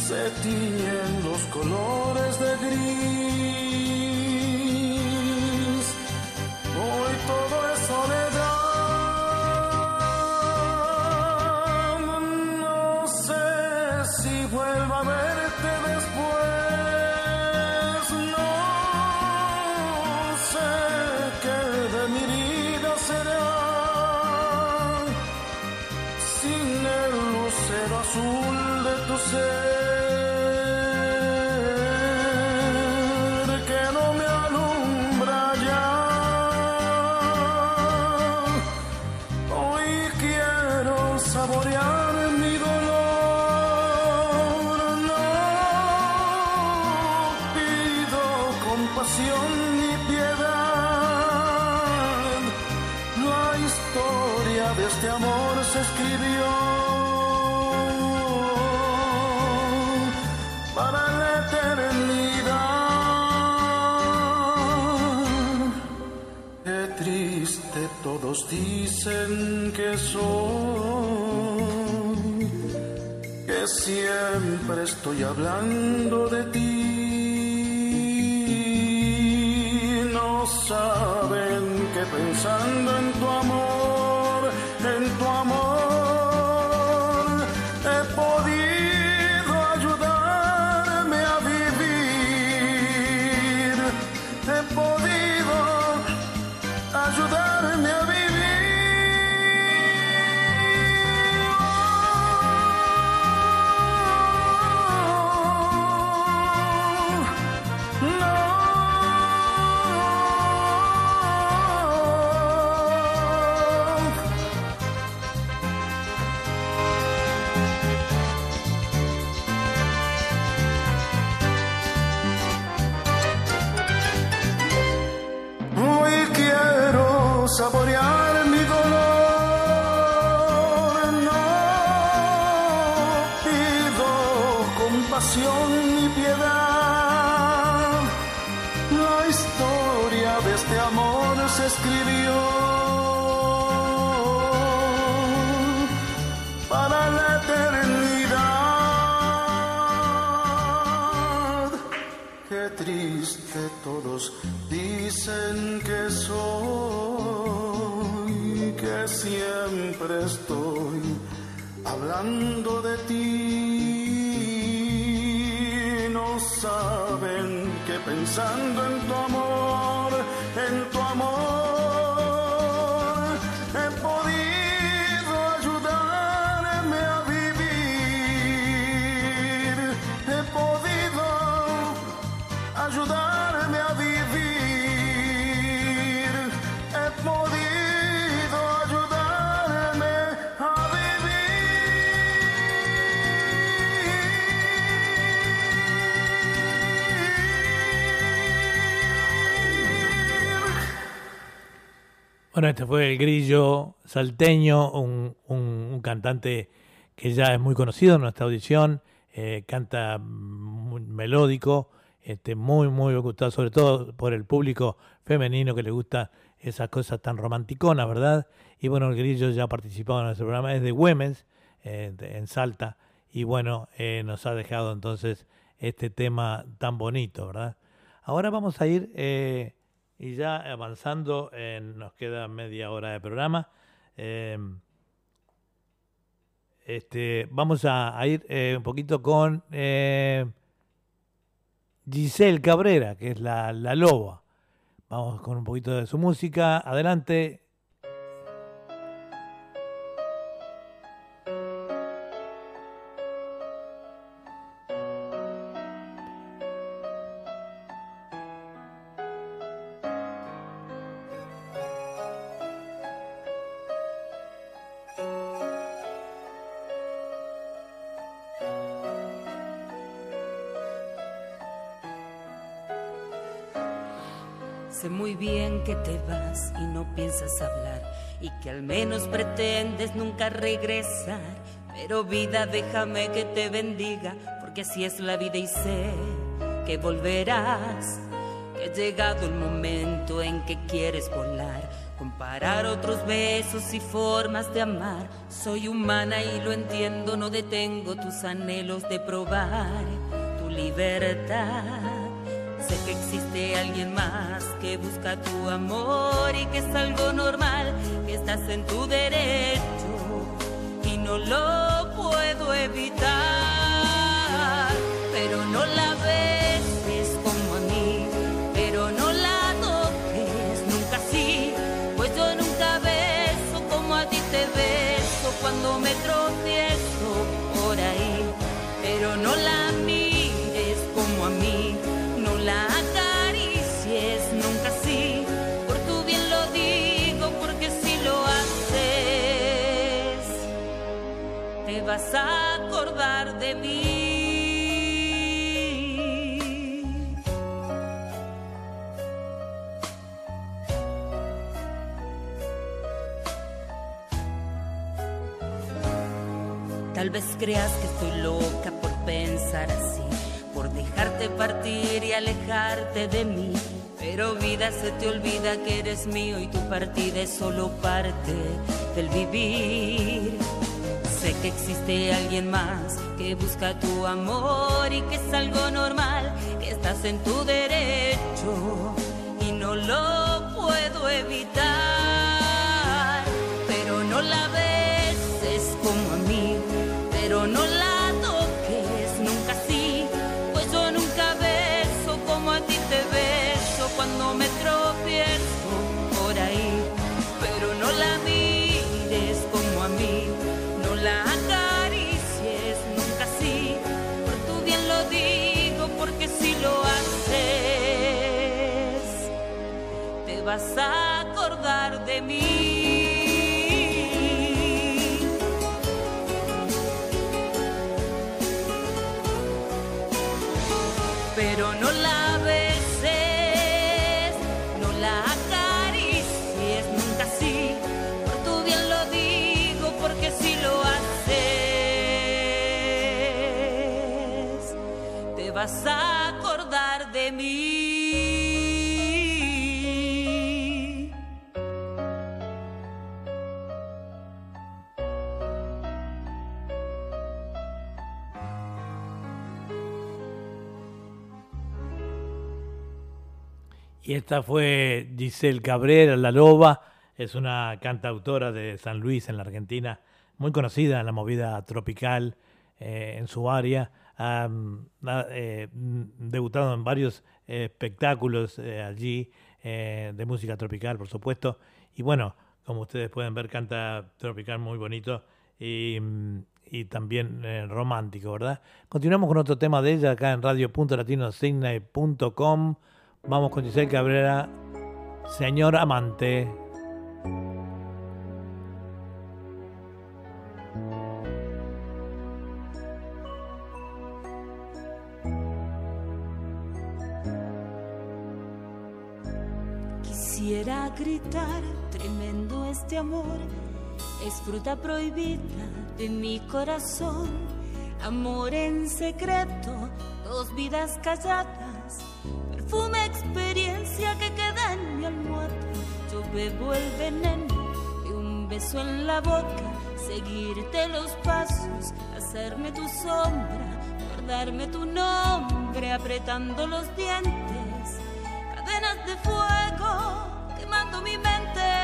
se tiñen los colores de gris. Dicen que soy, que siempre estoy hablando de triste todos dicen que soy, que siempre estoy hablando de ti. No saben que pensando en tu Bueno, este fue el grillo salteño, un, un- cantante que ya es muy conocido en nuestra audición, eh, canta muy melódico, este, muy, muy gustado, sobre todo por el público femenino que le gusta esas cosas tan romanticonas, ¿verdad? Y bueno, el grillo ya ha participado en nuestro programa, es de Güemes, eh, en Salta, y bueno, eh, nos ha dejado entonces este tema tan bonito, ¿verdad? Ahora vamos a ir, eh, y ya avanzando, en- nos queda media hora de programa. eh, este, vamos a, ir eh, un poquito con eh, Giselle Cabrera, que es la, la loba. Vamos con un poquito de su música. Adelante. Menos pretendes nunca regresar. Pero vida, déjame que te bendiga, porque así es la vida y sé que volverás. Que ha llegado el momento en que quieres volar, comparar otros besos y formas de amar. Soy humana y lo entiendo, no detengo tus anhelos de probar tu libertad. Sé que existe alguien más que busca tu amor y que es algo normal, que estás en tu derecho y no lo puedo evitar. Pero no la vas a acordar de mí. Tal vez creas que estoy loca por pensar así, por dejarte partir y alejarte de mí. Pero vida se te olvida que eres mío y tu partida es solo parte del vivir. Sé que existe alguien más que busca tu amor y que es algo normal, que estás en tu derecho y no lo puedo evitar. Vas a acordar de mí. Pero no la beses, no la acaricies nunca así, por tu bien lo digo, porque si lo haces, te vas a Y esta fue Giselle Cabrera, La Loba, es una cantautora de San Luis en la Argentina, muy conocida en la movida tropical eh, en su área. Ha, ha, eh, debutado en varios espectáculos eh, allí eh, de música tropical, por supuesto. Y bueno, como ustedes pueden ver, canta tropical muy bonito y, y también romántico, ¿verdad? Continuamos con otro tema de ella acá en radio.latinosigna.com. Vamos con Giselle Cabrera, Señor Amante. Quisiera gritar, tremendo este amor, es fruta prohibida de mi corazón. Amor en secreto, dos vidas calladas, perfume, experiencia que queda en mi almohada. Yo bebo el veneno de un beso en la boca, seguirte los pasos, hacerme tu sombra, guardarme tu nombre, apretando los dientes, cadenas de fuego quemando mi mente.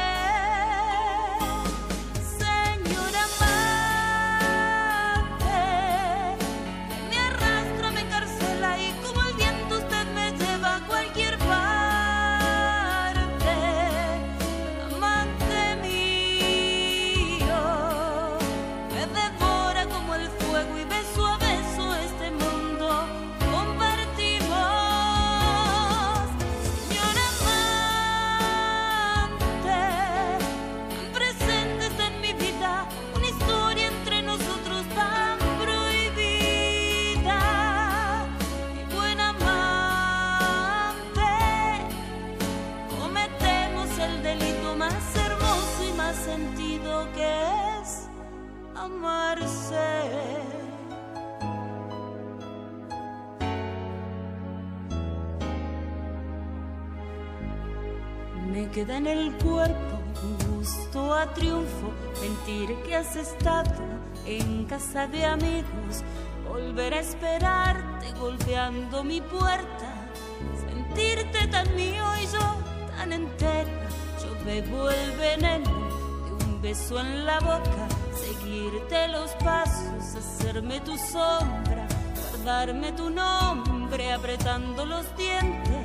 Has estado en casa de amigos, volver a esperarte golpeando mi puerta, sentirte tan mío y yo tan entera. Yo bebo el veneno de un beso en la boca, seguirte los pasos, hacerme tu sombra, guardarme tu nombre, apretando los dientes,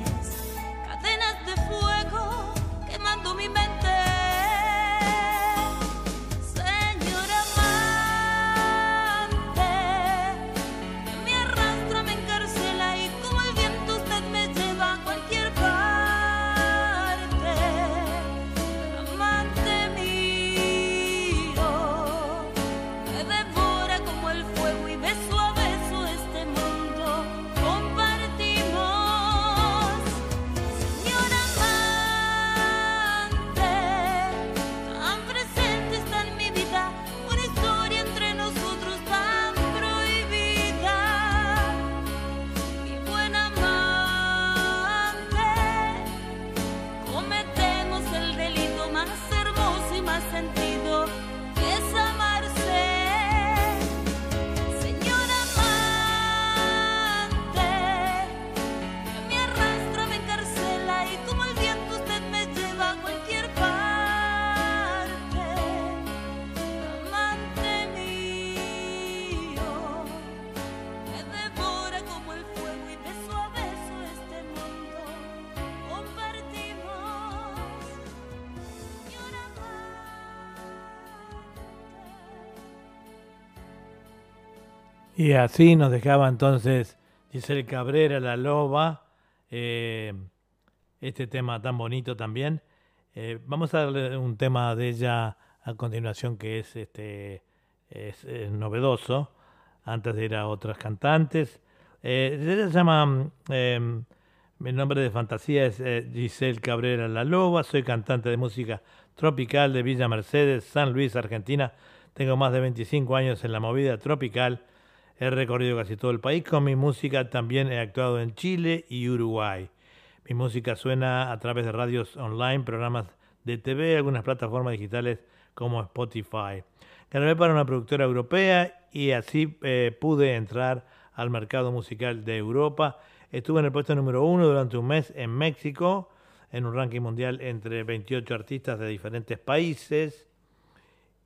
Y así nos dejaba entonces Giselle Cabrera, La Loba, eh, este tema tan bonito también. Eh, vamos a darle un tema de ella a continuación que es, este, es, novedoso, antes de ir a otras cantantes. Eh, ella se llama, eh, mi nombre de fantasía es Giselle Cabrera La Loba, soy cantante de música tropical de Villa Mercedes, San Luis, Argentina. Tengo más de 25 años en la movida tropical. He recorrido casi todo el país con mi música. También he actuado en Chile y Uruguay. Mi música suena a través de radios online, programas de TV, algunas plataformas digitales como Spotify. Grabé para una productora europea y así eh, pude entrar al mercado musical de Europa. Estuve en el puesto número uno durante un mes en México. en un ranking mundial entre 28 artistas de diferentes países.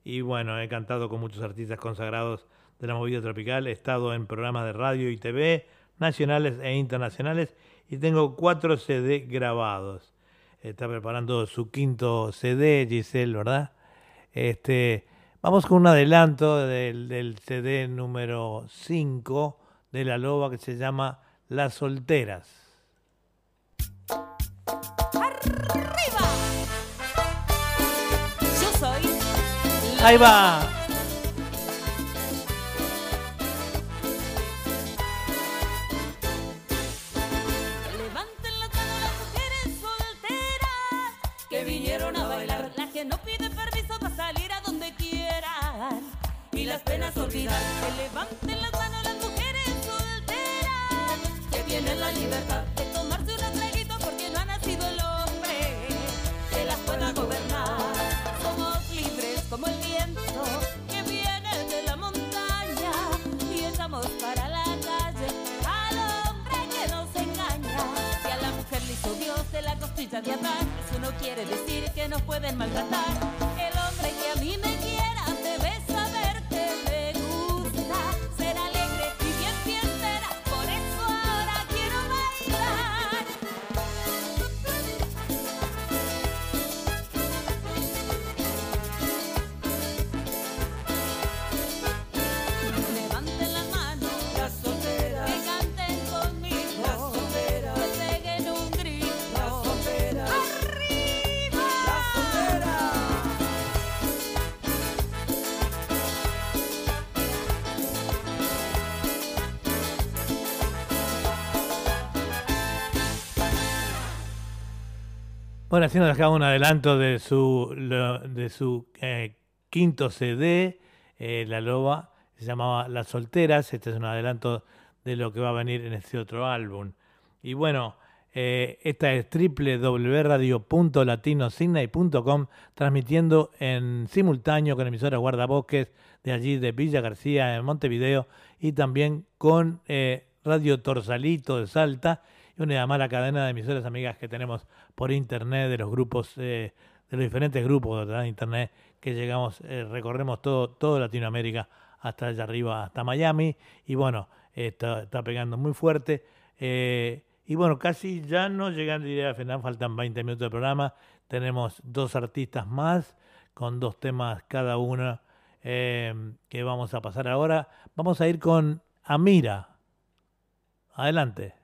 Y bueno, he cantado con muchos artistas consagrados de la movida tropical, he estado en programas de radio y TV nacionales e internacionales y tengo cuatro CD grabados. Está preparando su quinto CD, Giselle, ¿verdad? Este, vamos con un adelanto del, del CD número 5 de La Loba que se llama Las Solteras. ¡Arriba! Yo soy. Ahí va. Las penas olvidar. Que levanten las manos las mujeres solteras que tienen la libertad de tomarse unos traguitos porque no ha nacido el hombre que las pueda gobernar. Somos libres como el viento que viene de la montaña y echamos para la calle al hombre que nos engaña. Si a la mujer le hizo Dios de la costilla de atrás, eso no quiere decir que nos pueden maltratar. El hombre que a mí me Bueno, nos dejaba un adelanto de su, de su eh, quinto CD, eh, La Loba, se llamaba Las Solteras, este es un adelanto de lo que va a venir en este otro álbum. Y bueno, eh, esta es www.radio.latinosidney.com, transmitiendo en simultáneo con emisoras guardabosques de allí de Villa García en Montevideo y también con eh, Radio Torsalito de Salta y una mala cadena de emisoras amigas que tenemos por internet de los grupos, eh, de los diferentes grupos de internet que llegamos, eh, recorremos todo, todo Latinoamérica hasta allá arriba, hasta Miami, y bueno, está, está pegando muy fuerte. eh, y bueno, casi ya no llegando diría al final, faltan 20 minutos de programa. Tenemos dos artistas más con dos temas cada uno eh, que vamos a pasar ahora. Vamos a ir con Amira. Adelante.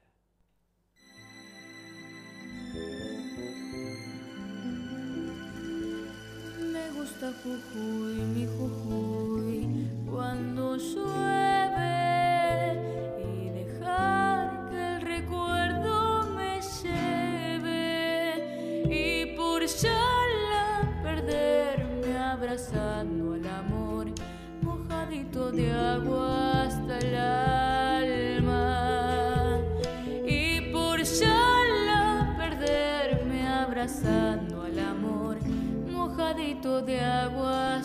Jujuy, mi Jujuy, cuando llueve y dejar que el recuerdo me lleve y por la perderme abrazando al amor, mojadito de agua de agua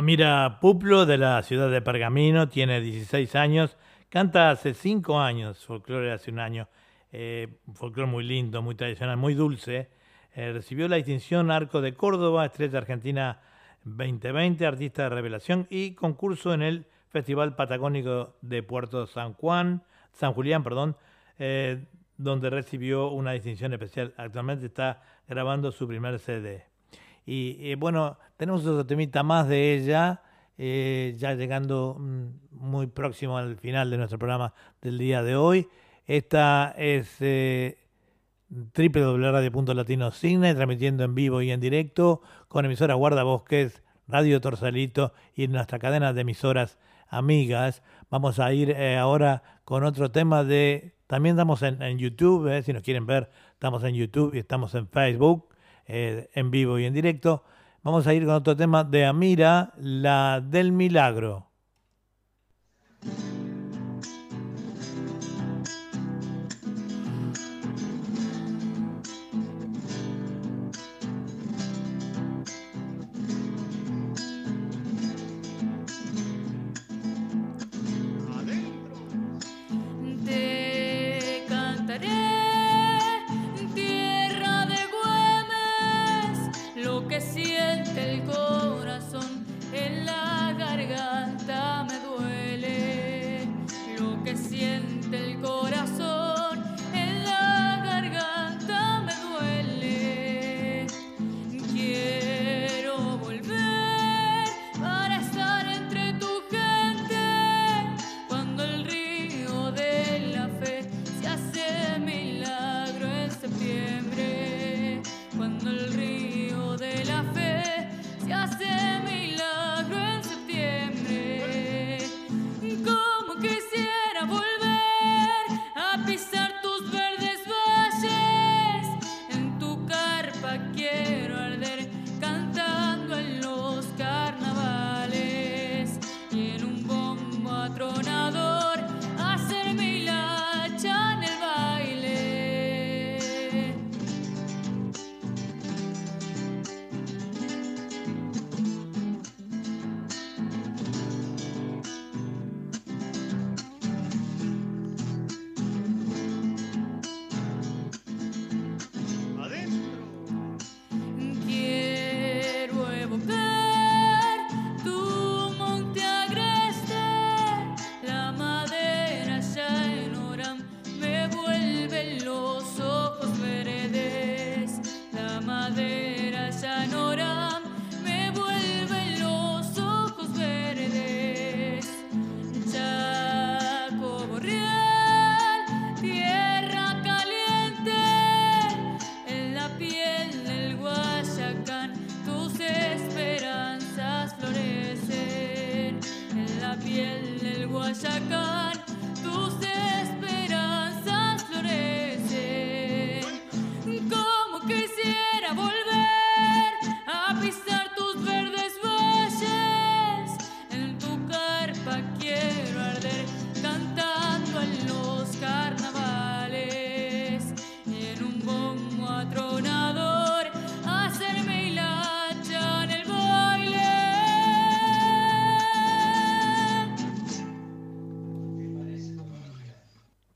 Amira Puplo, de la ciudad de Pergamino, tiene 16 años, canta hace 5 años, folclore hace un año, eh, folclore muy lindo, muy tradicional, muy dulce. Eh, recibió la distinción Arco de Córdoba, Estrella Argentina 2020, Artista de Revelación y concurso en el Festival Patagónico de Puerto San Juan, San Julián, perdón, eh, donde recibió una distinción especial. Actualmente está grabando su primer CD. Y eh, bueno, tenemos otro temita más de ella, eh, ya llegando mm, muy próximo al final de nuestro programa del día de hoy. Esta es eh, www.radio.latino.cine, transmitiendo en vivo y en directo con emisora Guardabosques, Radio Torsalito y nuestra cadena de emisoras amigas. Vamos a ir eh, ahora con otro tema de... También estamos en, YouTube, si nos quieren ver, estamos en YouTube y estamos en Facebook, eh, en vivo y en directo. Vamos a ir con otro tema de Amira, la del milagro.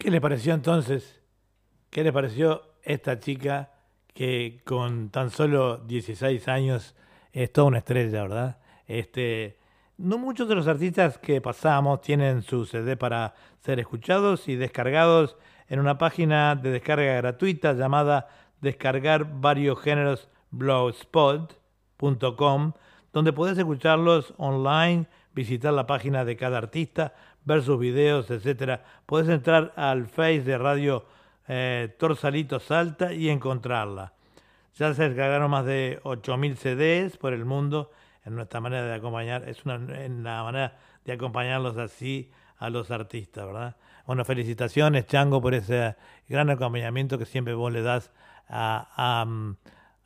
¿Qué les pareció entonces? ¿Qué les pareció esta chica que con tan solo 16 años es toda una estrella, ¿verdad? Este, no muchos de los artistas que pasamos tienen su CD para ser escuchados y descargados en una página de descarga gratuita llamada Descargar varios géneros blogspot.com, donde puedes escucharlos online, visitar la página de cada artista, ver sus videos, etcétera. Puedes entrar al Face de Radio eh, Torsalito Salta y encontrarla. Ya se descargaron más de 8.000 CDs por el mundo en nuestra manera de acompañar, es una, una manera de acompañarlos así a los artistas, ¿verdad? Bueno, felicitaciones, Chango, por ese gran acompañamiento que siempre vos le das a, a,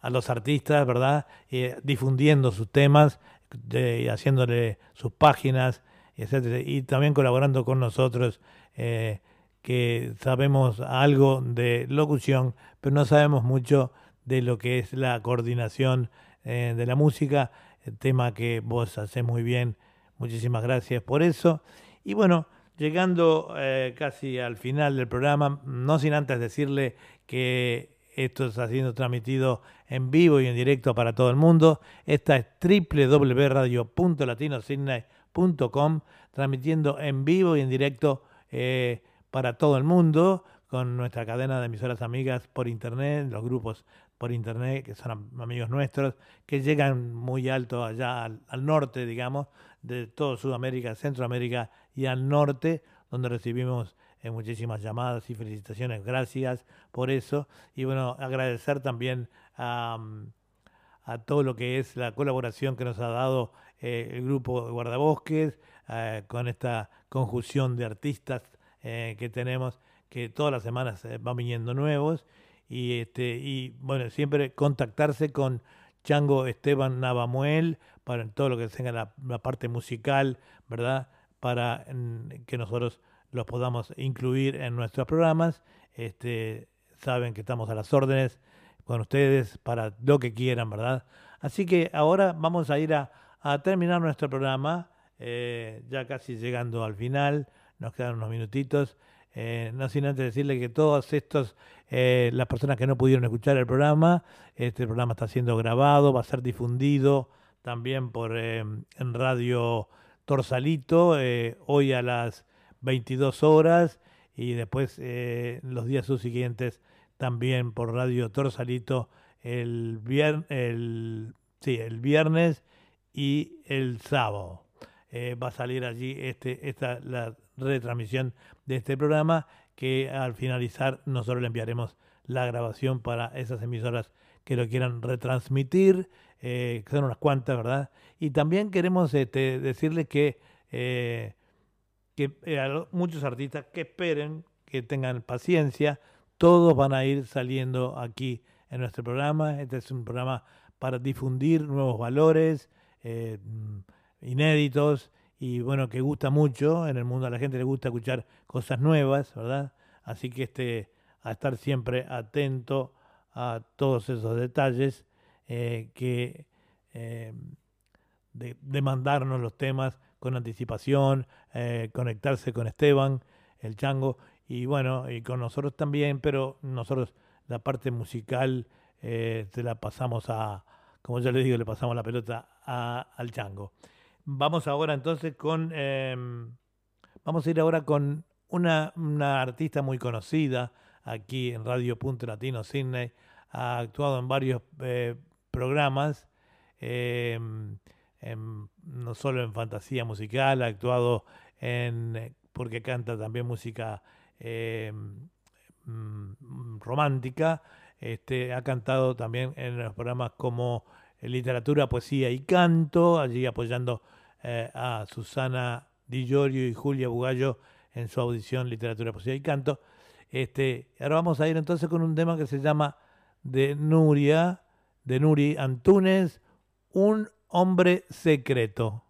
a los artistas, ¿verdad? Eh, difundiendo sus temas, de, haciéndole sus páginas, y también colaborando con nosotros, eh, que sabemos algo de locución, pero no sabemos mucho de lo que es la coordinación eh, de la música, el tema que vos haces muy bien. Muchísimas gracias por eso. Y bueno, llegando eh, casi al final del programa, no sin antes decirle que esto está siendo transmitido en vivo y en directo para todo el mundo. Esta es transmitiendo en vivo y en directo eh, para todo el mundo con nuestra cadena de emisoras amigas por internet, los grupos por internet, que son amigos nuestros, que llegan muy alto allá al, norte, digamos, de todo Sudamérica, Centroamérica y al norte, donde recibimos eh, muchísimas llamadas y felicitaciones. Gracias por eso. Y bueno, agradecer también a todo lo que es la colaboración que nos ha dado eh, el grupo Guardabosques, eh, con esta conjunción de artistas eh, que tenemos, que todas las semanas eh, van viniendo nuevos. Y, este, y bueno, siempre contactarse con Chango Esteban Navamuel para todo lo que tenga la, la parte musical, ¿verdad? Para mm, que nosotros los podamos incluir en nuestros programas. Este, saben que estamos a las órdenes con ustedes para lo que quieran, ¿verdad? Así que ahora vamos a ir a, a terminar nuestro programa, eh, ya casi llegando al final, nos quedan unos minutitos. Eh, no sin antes decirle que todos estos, eh, las personas que no pudieron escuchar el programa, este programa está siendo grabado, va a ser difundido también por eh, en Radio Torsalito, eh, hoy a las 22 horas y después los días subsiguientes también por Radio Torsalito el viernes y el sábado. Eh, va a salir allí este, esta, la retransmisión de este programa que al finalizar nosotros le enviaremos la grabación para esas emisoras que lo quieran retransmitir, eh, que son unas cuantas, ¿verdad? Y también queremos este, decirles que, eh, que a muchos artistas que esperen, que tengan paciencia, todos van a ir saliendo aquí en nuestro programa. Este es un programa para difundir nuevos valores, eh, mm, inéditos y bueno, que gusta mucho. En el mundo a la gente le gusta escuchar cosas nuevas, ¿verdad? Así que este, a estar siempre atento a todos esos detalles eh, que eh, los temas con anticipación, eh, conectarse con Esteban, el chango, y bueno, y con nosotros también, pero nosotros la parte musical se la pasamos a, como ya les digo, le pasamos la pelota al chango. Vamos ahora entonces con, eh, vamos a ir ahora con una, una artista muy conocida aquí en Radio Punto Latino Sydney, ha actuado en varios eh, programas, eh, en- no solo en fantasía musical, ha actuado en, porque canta también música mm, romántica, este, ha cantado también en los programas como literatura, poesía y canto, allí apoyando eh, a Susana Di Giorgio y Julia Bugallo en su audición Literatura, Poesía y Canto. Este, ahora vamos a ir entonces con un tema que se llama de Nuria, de Nuri Antunes, Un hombre secreto.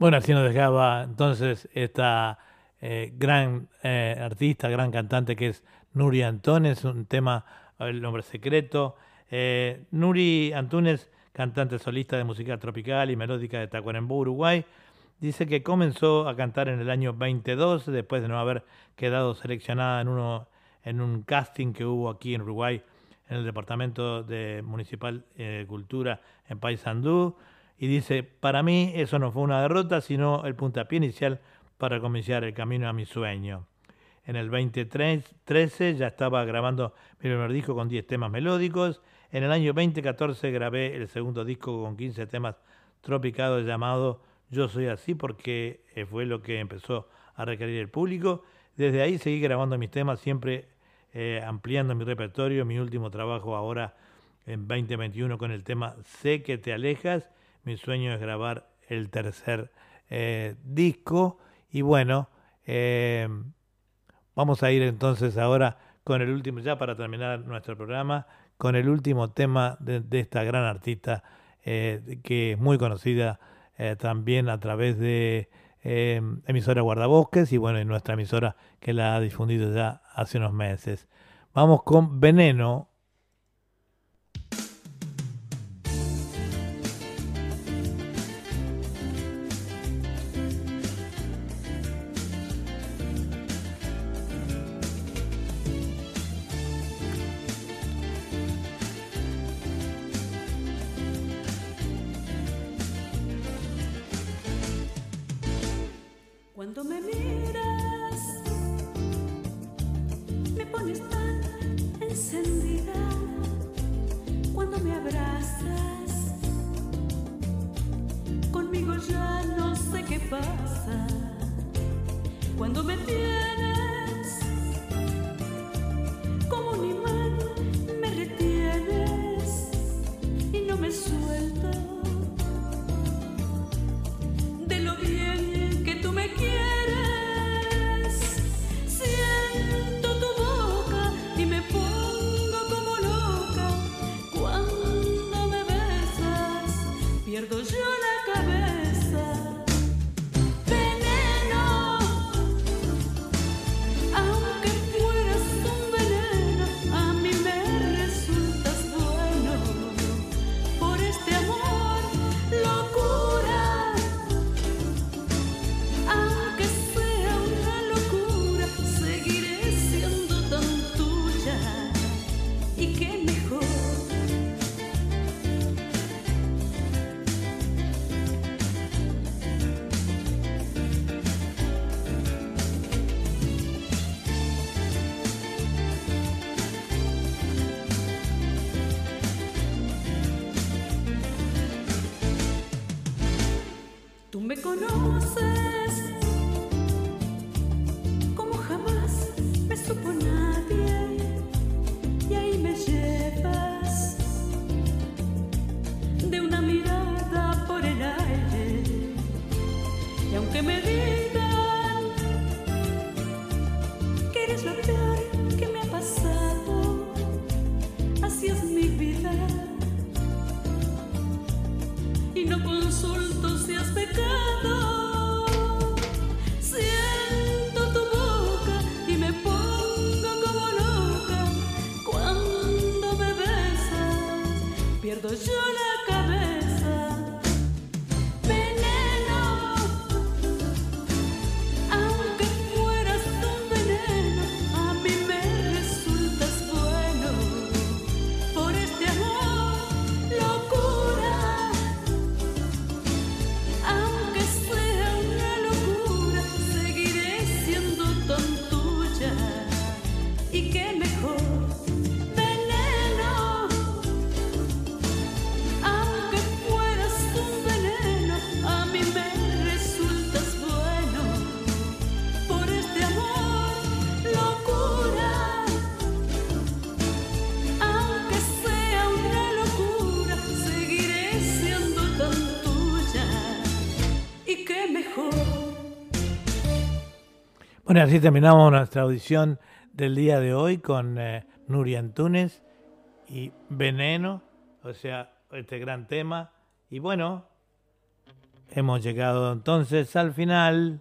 Bueno, así nos dejaba entonces esta eh, gran eh, artista, gran cantante que es Nuri Antunes, un tema, El nombre secreto. Eh, Nuri Antunes, cantante solista de música tropical y melódica de Tacuarembó, Uruguay, dice que comenzó a cantar en el año 22, después de no haber quedado seleccionada en, uno, en un casting que hubo aquí en Uruguay, en el Departamento de Municipal de Cultura en Paysandú. Y dice, para mí eso no fue una derrota, sino el puntapié inicial para comenzar el camino a mi sueño. En el 2013 ya estaba grabando mi primer disco con 10 temas melódicos. En el año 2014 grabé el segundo disco con 15 temas tropicados llamado Yo Soy Así porque eh, fue lo que empezó a requerir el público. Desde ahí seguí grabando mis temas, siempre eh, ampliando mi repertorio. Mi último trabajo ahora en 2021 con el tema Sé que te alejas. Mi sueño es grabar el tercer eh, disco. Y bueno, eh, vamos a ir entonces ahora con el último, ya para terminar nuestro programa, con el último tema de, esta gran artista eh, que es muy conocida también a través de eh, emisora Guardabosques y bueno, en nuestra emisora que la ha difundido ya hace unos meses. Vamos con Veneno. Bueno, así terminamos nuestra audición del día de hoy con eh, Nuria Antunes y Veneno, o sea, este gran tema. Y bueno, hemos llegado entonces al final.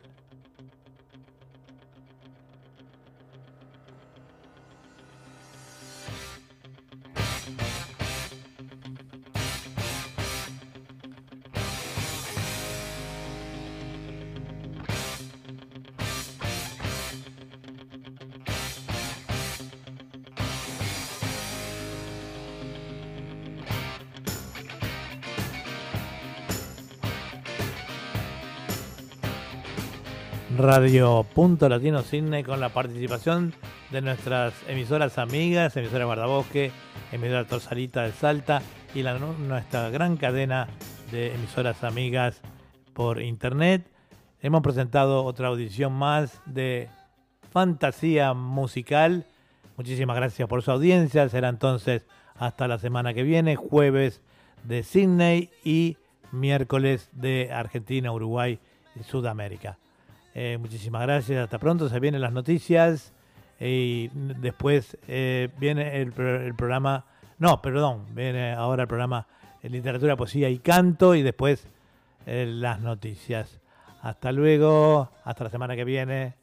Radio Punto Latino con la participación de nuestras emisoras amigas, emisora Guardabosque, emisora Torsalita de Salta y la, nuestra gran cadena de emisoras amigas por internet. Hemos presentado otra audición más de fantasía musical. Muchísimas gracias por su audiencia. Será entonces hasta la semana que viene, jueves de Sydney y miércoles de Argentina, Uruguay y Sudamérica. Eh, muchísimas gracias, hasta pronto, se vienen las noticias y después eh, viene el, el programa, no, perdón, viene ahora el programa Literatura, Poesía y Canto y después eh, las noticias. Hasta luego, hasta la semana que viene.